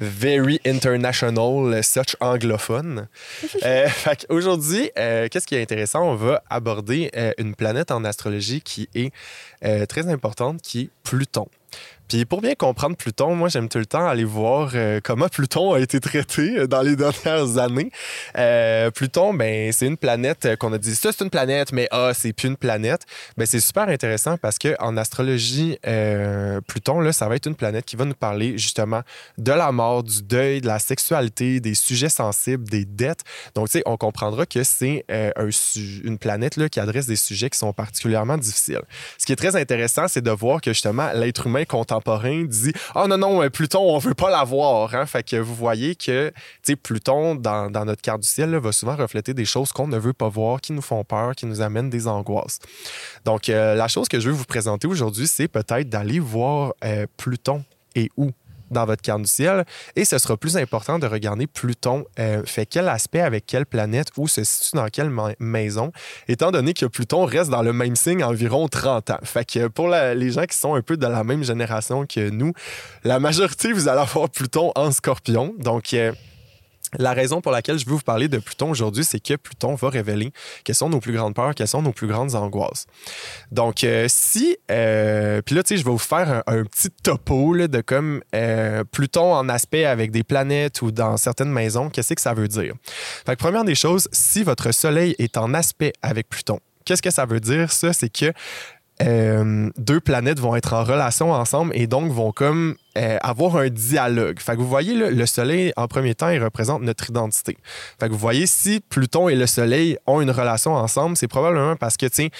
Very international, such anglophone. Euh, fait Aujourd'hui, qu'est-ce qui est intéressant? On va aborder euh, une planète en astrologie qui est euh, très importante, qui est Pluton. Puis pour bien comprendre Pluton, moi j'aime tout le temps aller voir euh, comment Pluton a été traité euh, dans les dernières années. Euh, Pluton, ben c'est une planète qu'on a dit ça c'est une planète, mais ah c'est plus une planète. Ben c'est super intéressant parce que en astrologie, Pluton là, ça va être une planète qui va nous parler justement de la mort, du deuil, de la sexualité, des sujets sensibles, des dettes. Donc tu sais, on comprendra que c'est une planète là qui adresse des sujets qui sont particulièrement difficiles. Ce qui est très intéressant, c'est de voir que justement l'être humain contemporain dit Ah non, non, euh, Pluton, on veut pas l'avoir. Hein? Fait que vous voyez que Pluton, dans, dans notre carte du ciel, va souvent refléter des choses qu'on ne veut pas voir, qui nous font peur, qui nous amènent des angoisses. Donc, euh, la chose que je veux vous présenter aujourd'hui, c'est peut-être d'aller voir euh, Pluton et où dans votre carte du ciel. Et ce sera plus important de regarder Pluton euh, fait quel aspect avec quelle planète, où se situe dans quelle ma- maison, étant donné que Pluton reste dans le même signe environ 30 ans. Fait que pour les gens qui sont un peu de la même génération que nous, la majorité, vous allez avoir Pluton en scorpion. Donc, euh, la raison pour laquelle je veux vous parler de Pluton aujourd'hui, c'est que Pluton va révéler quelles sont nos plus grandes peurs, quelles sont nos plus grandes angoisses. Donc, euh, si. euh, Puis là, tu sais, je vais vous faire un, petit topo là, de comme euh, Pluton en aspect avec des planètes ou dans certaines maisons, qu'est-ce que ça veut dire? Fait que, première des choses, si votre Soleil est en aspect avec Pluton, qu'est-ce que ça veut dire? Ça, c'est que euh, deux planètes vont être en relation ensemble et donc vont comme euh, avoir un dialogue. Fait que vous voyez, là, le Soleil, en premier temps, il représente notre identité. Fait que vous voyez, si Pluton et le Soleil ont une relation ensemble, c'est probablement parce que, sais,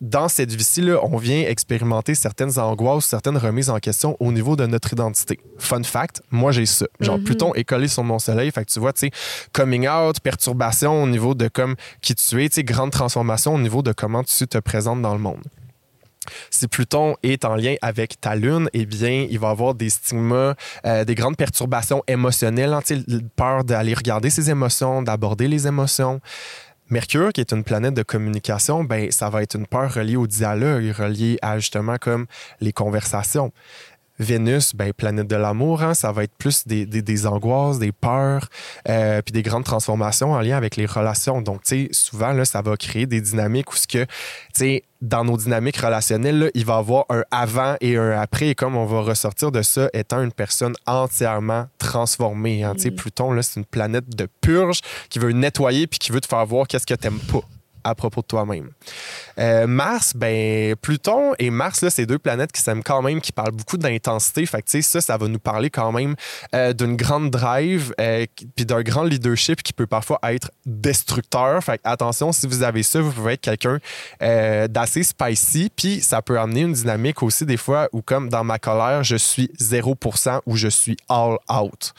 dans cette vie-ci, on vient expérimenter certaines angoisses, certaines remises en question au niveau de notre identité. Fun fact, moi j'ai ça. Genre, Mhm. Pluton est collé sur mon soleil. Fait que tu vois, tu sais, coming out, perturbation au niveau de comme qui tu es, tu sais, grande transformation au niveau de comment tu te présentes dans le monde. Si Pluton est en lien avec ta lune, eh bien, il va avoir des stigmas, euh, des grandes perturbations émotionnelles, hein, peur d'aller regarder ses émotions, d'aborder les émotions. Mercure, qui est une planète de communication, ben, ça va être une peur reliée au dialogue, reliée à justement comme les conversations. Vénus, ben, planète de l'amour, hein, ça va être plus des, des, des angoisses, des peurs, euh, puis des grandes transformations en lien avec les relations. Donc, tu sais, souvent, là, ça va créer des dynamiques où ce que, tu sais, dans nos dynamiques relationnelles, là, il va y avoir un avant et un après. Et comme on va ressortir de ça étant une personne entièrement transformée. Hein. Tu sais, Pluton, là, c'est une planète de purge qui veut nettoyer puis qui veut te faire voir qu'est-ce que t'aimes pas à propos de toi-même. Euh, Mars, ben Pluton et Mars, là, c'est deux planètes qui s'aiment quand même, qui parlent beaucoup d'intensité. Fait que, ça, ça va nous parler quand même euh, d'une grande drive euh, puis d'un grand leadership qui peut parfois être destructeur. Fait attention, si vous avez ça, vous pouvez être quelqu'un euh, d'assez spicy, puis ça peut amener une dynamique aussi des fois où, comme dans ma colère, je suis 0% ou je suis all out.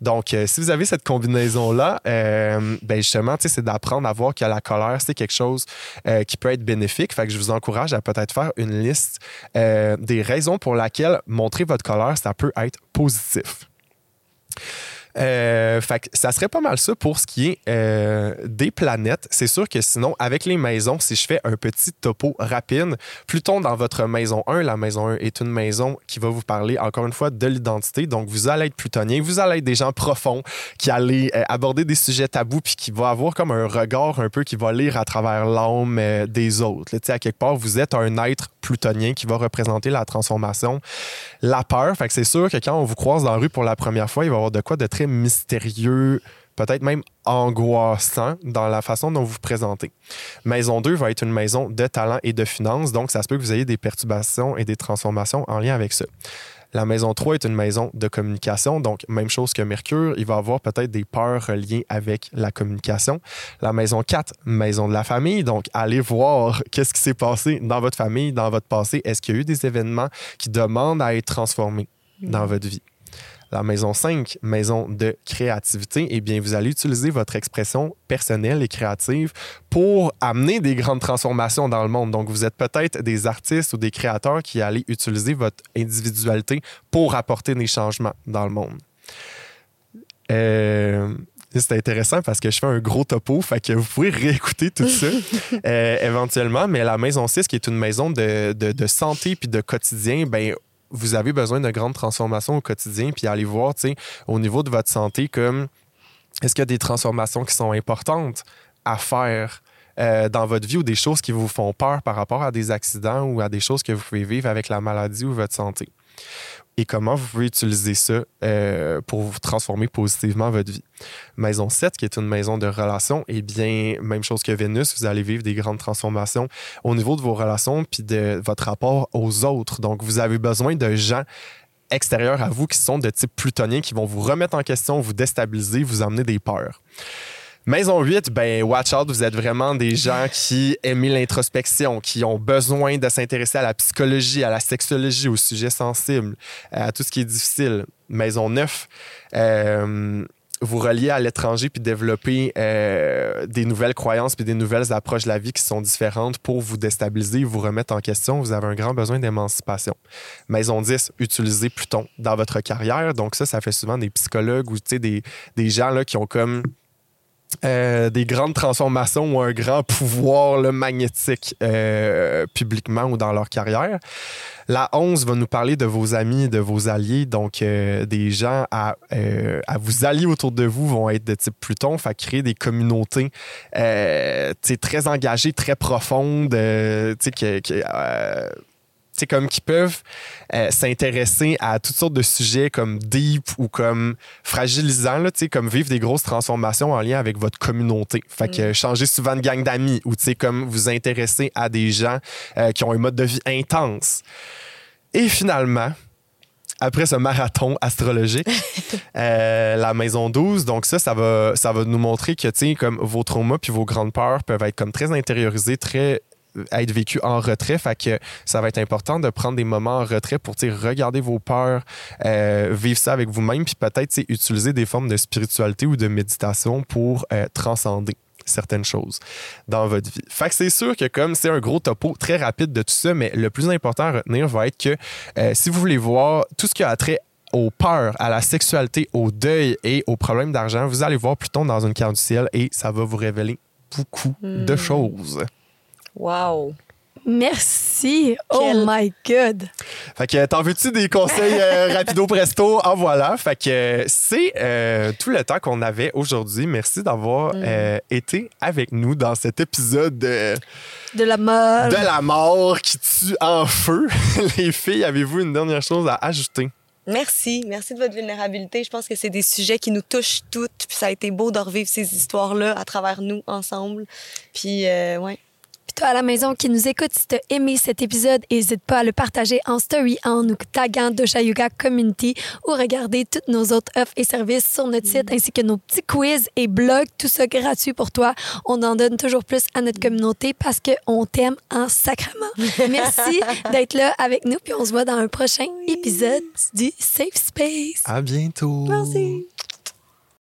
Donc, si vous avez cette combinaison-là, ben justement, c'est d'apprendre à voir que la colère, c'est quelque chose qui peut être bénéfique. Fait que je vous encourage à peut-être faire une liste euh, des raisons pour lesquelles montrer votre colère, ça peut être positif. Euh, ça serait pas mal ça pour ce qui est euh, des planètes. C'est sûr que sinon, avec les maisons, si je fais un petit topo rapide, Pluton dans votre maison 1, la maison 1 est une maison qui va vous parler encore une fois de l'identité. Donc, vous allez être plutonien, vous allez être des gens profonds qui allez euh, aborder des sujets tabous puis qui va avoir comme un regard un peu qui va lire à travers l'âme euh, des autres. Tu sais, à quelque part, vous êtes un être plutonien qui va représenter la transformation, la peur. Fait que c'est sûr que quand on vous croise dans la rue pour la première fois, il va y avoir de quoi de très mystérieux, peut-être même angoissant dans la façon dont vous vous présentez. Maison 2 va être une maison de talent et de finances, donc ça se peut que vous ayez des perturbations et des transformations en lien avec ça. La maison 3 est une maison de communication, donc même chose que Mercure, il va avoir peut-être des peurs reliées avec la communication. La maison 4, maison de la famille, donc allez voir qu'est-ce qui s'est passé dans votre famille, dans votre passé. Est-ce qu'il y a eu des événements qui demandent à être transformés dans votre vie? La maison 5, maison de créativité, eh bien, vous allez utiliser votre expression personnelle et créative pour amener des grandes transformations dans le monde. Donc, vous êtes peut-être des artistes ou des créateurs qui allez utiliser votre individualité pour apporter des changements dans le monde. Euh, c'est intéressant parce que je fais un gros topo, fait que vous pouvez réécouter tout ça euh, éventuellement. Mais la maison 6, qui est une maison de, de, de santé puis de quotidien, ben vous avez besoin de grandes transformations au quotidien, puis allez voir, tu sais, au niveau de votre santé, comme est-ce qu'il y a des transformations qui sont importantes à faire euh, dans votre vie ou des choses qui vous font peur par rapport à des accidents ou à des choses que vous pouvez vivre avec la maladie ou votre santé? Et comment vous pouvez utiliser ça euh, pour vous transformer positivement votre vie. Maison 7, qui est une maison de relations, eh bien, même chose que Vénus, vous allez vivre des grandes transformations au niveau de vos relations puis de votre rapport aux autres. Donc, vous avez besoin de gens extérieurs à vous qui sont de type plutonien qui vont vous remettre en question, vous déstabiliser, vous amener des peurs. Maison 8, ben watch out, vous êtes vraiment des gens qui aiment l'introspection, qui ont besoin de s'intéresser à la psychologie, à la sexologie, aux sujets sensibles, à tout ce qui est difficile. Maison 9, euh, vous reliez à l'étranger puis développer euh, des nouvelles croyances puis des nouvelles approches de la vie qui sont différentes pour vous déstabiliser, vous remettre en question. Vous avez un grand besoin d'émancipation. Maison 10, utilisez Pluton dans votre carrière. Donc ça, ça fait souvent des psychologues ou des, des gens là, qui ont comme euh, des grandes transformations ou un grand pouvoir magnétique euh, publiquement ou dans leur carrière. La 11 va nous parler de vos amis, de vos alliés. Donc, euh, des gens à, à vous allier autour de vous vont être de type Pluton, fait créer des communautés très engagées, très profondes, que, c'est comme qui peuvent euh, s'intéresser à toutes sortes de sujets comme deep ou comme fragilisants, là, comme vivre des grosses transformations en lien avec votre communauté. Fait que Mm. changer souvent de gang d'amis ou comme vous intéresser à des gens euh, qui ont un mode de vie intense. Et finalement, après ce marathon astrologique, euh, la maison 12, donc ça, ça va, ça va nous montrer que, tu sais, comme vos traumas puis vos grandes peurs peuvent être comme très intériorisés, très être vécu en retrait. Fait que ça va être important de prendre des moments en retrait pour regarder vos peurs, euh, vivre ça avec vous-même, puis peut-être utiliser des formes de spiritualité ou de méditation pour euh, transcender certaines choses dans votre vie. Fait que c'est sûr que comme c'est un gros topo très rapide de tout ça, mais le plus important à retenir va être que euh, si vous voulez voir tout ce qui a trait aux peurs, à la sexualité, au deuil et aux problèmes d'argent, vous allez voir Pluton dans une carte du ciel et ça va vous révéler beaucoup de Hmm. choses. Wow. Merci. Oh Quel- my God. Fait que t'en veux-tu des conseils euh, rapido presto? En voilà. Fait que c'est euh, tout le temps qu'on avait aujourd'hui. Merci d'avoir Mm. euh, été avec nous dans cet épisode euh, De la mort. de la mort qui tue en feu. Les filles, avez-vous une dernière chose à ajouter? Merci. Merci de votre vulnérabilité. Je pense que c'est des sujets qui nous touchent toutes. Puis ça a été beau de revivre ces histoires-là à travers nous, ensemble. Puis, euh, ouais. Toi à la maison qui nous écoute, si t'as aimé cet épisode, n'hésite pas à le partager en story en nous taguant Dosha Yoga Community ou regarder toutes nos autres offres et services sur notre site ainsi que nos petits quiz et blogs, tout ça gratuit pour toi. On en donne toujours plus à notre communauté parce qu'on t'aime en sacrement. Merci d'être là avec nous puis on se voit dans un prochain épisode du Safe Space. À bientôt. Merci.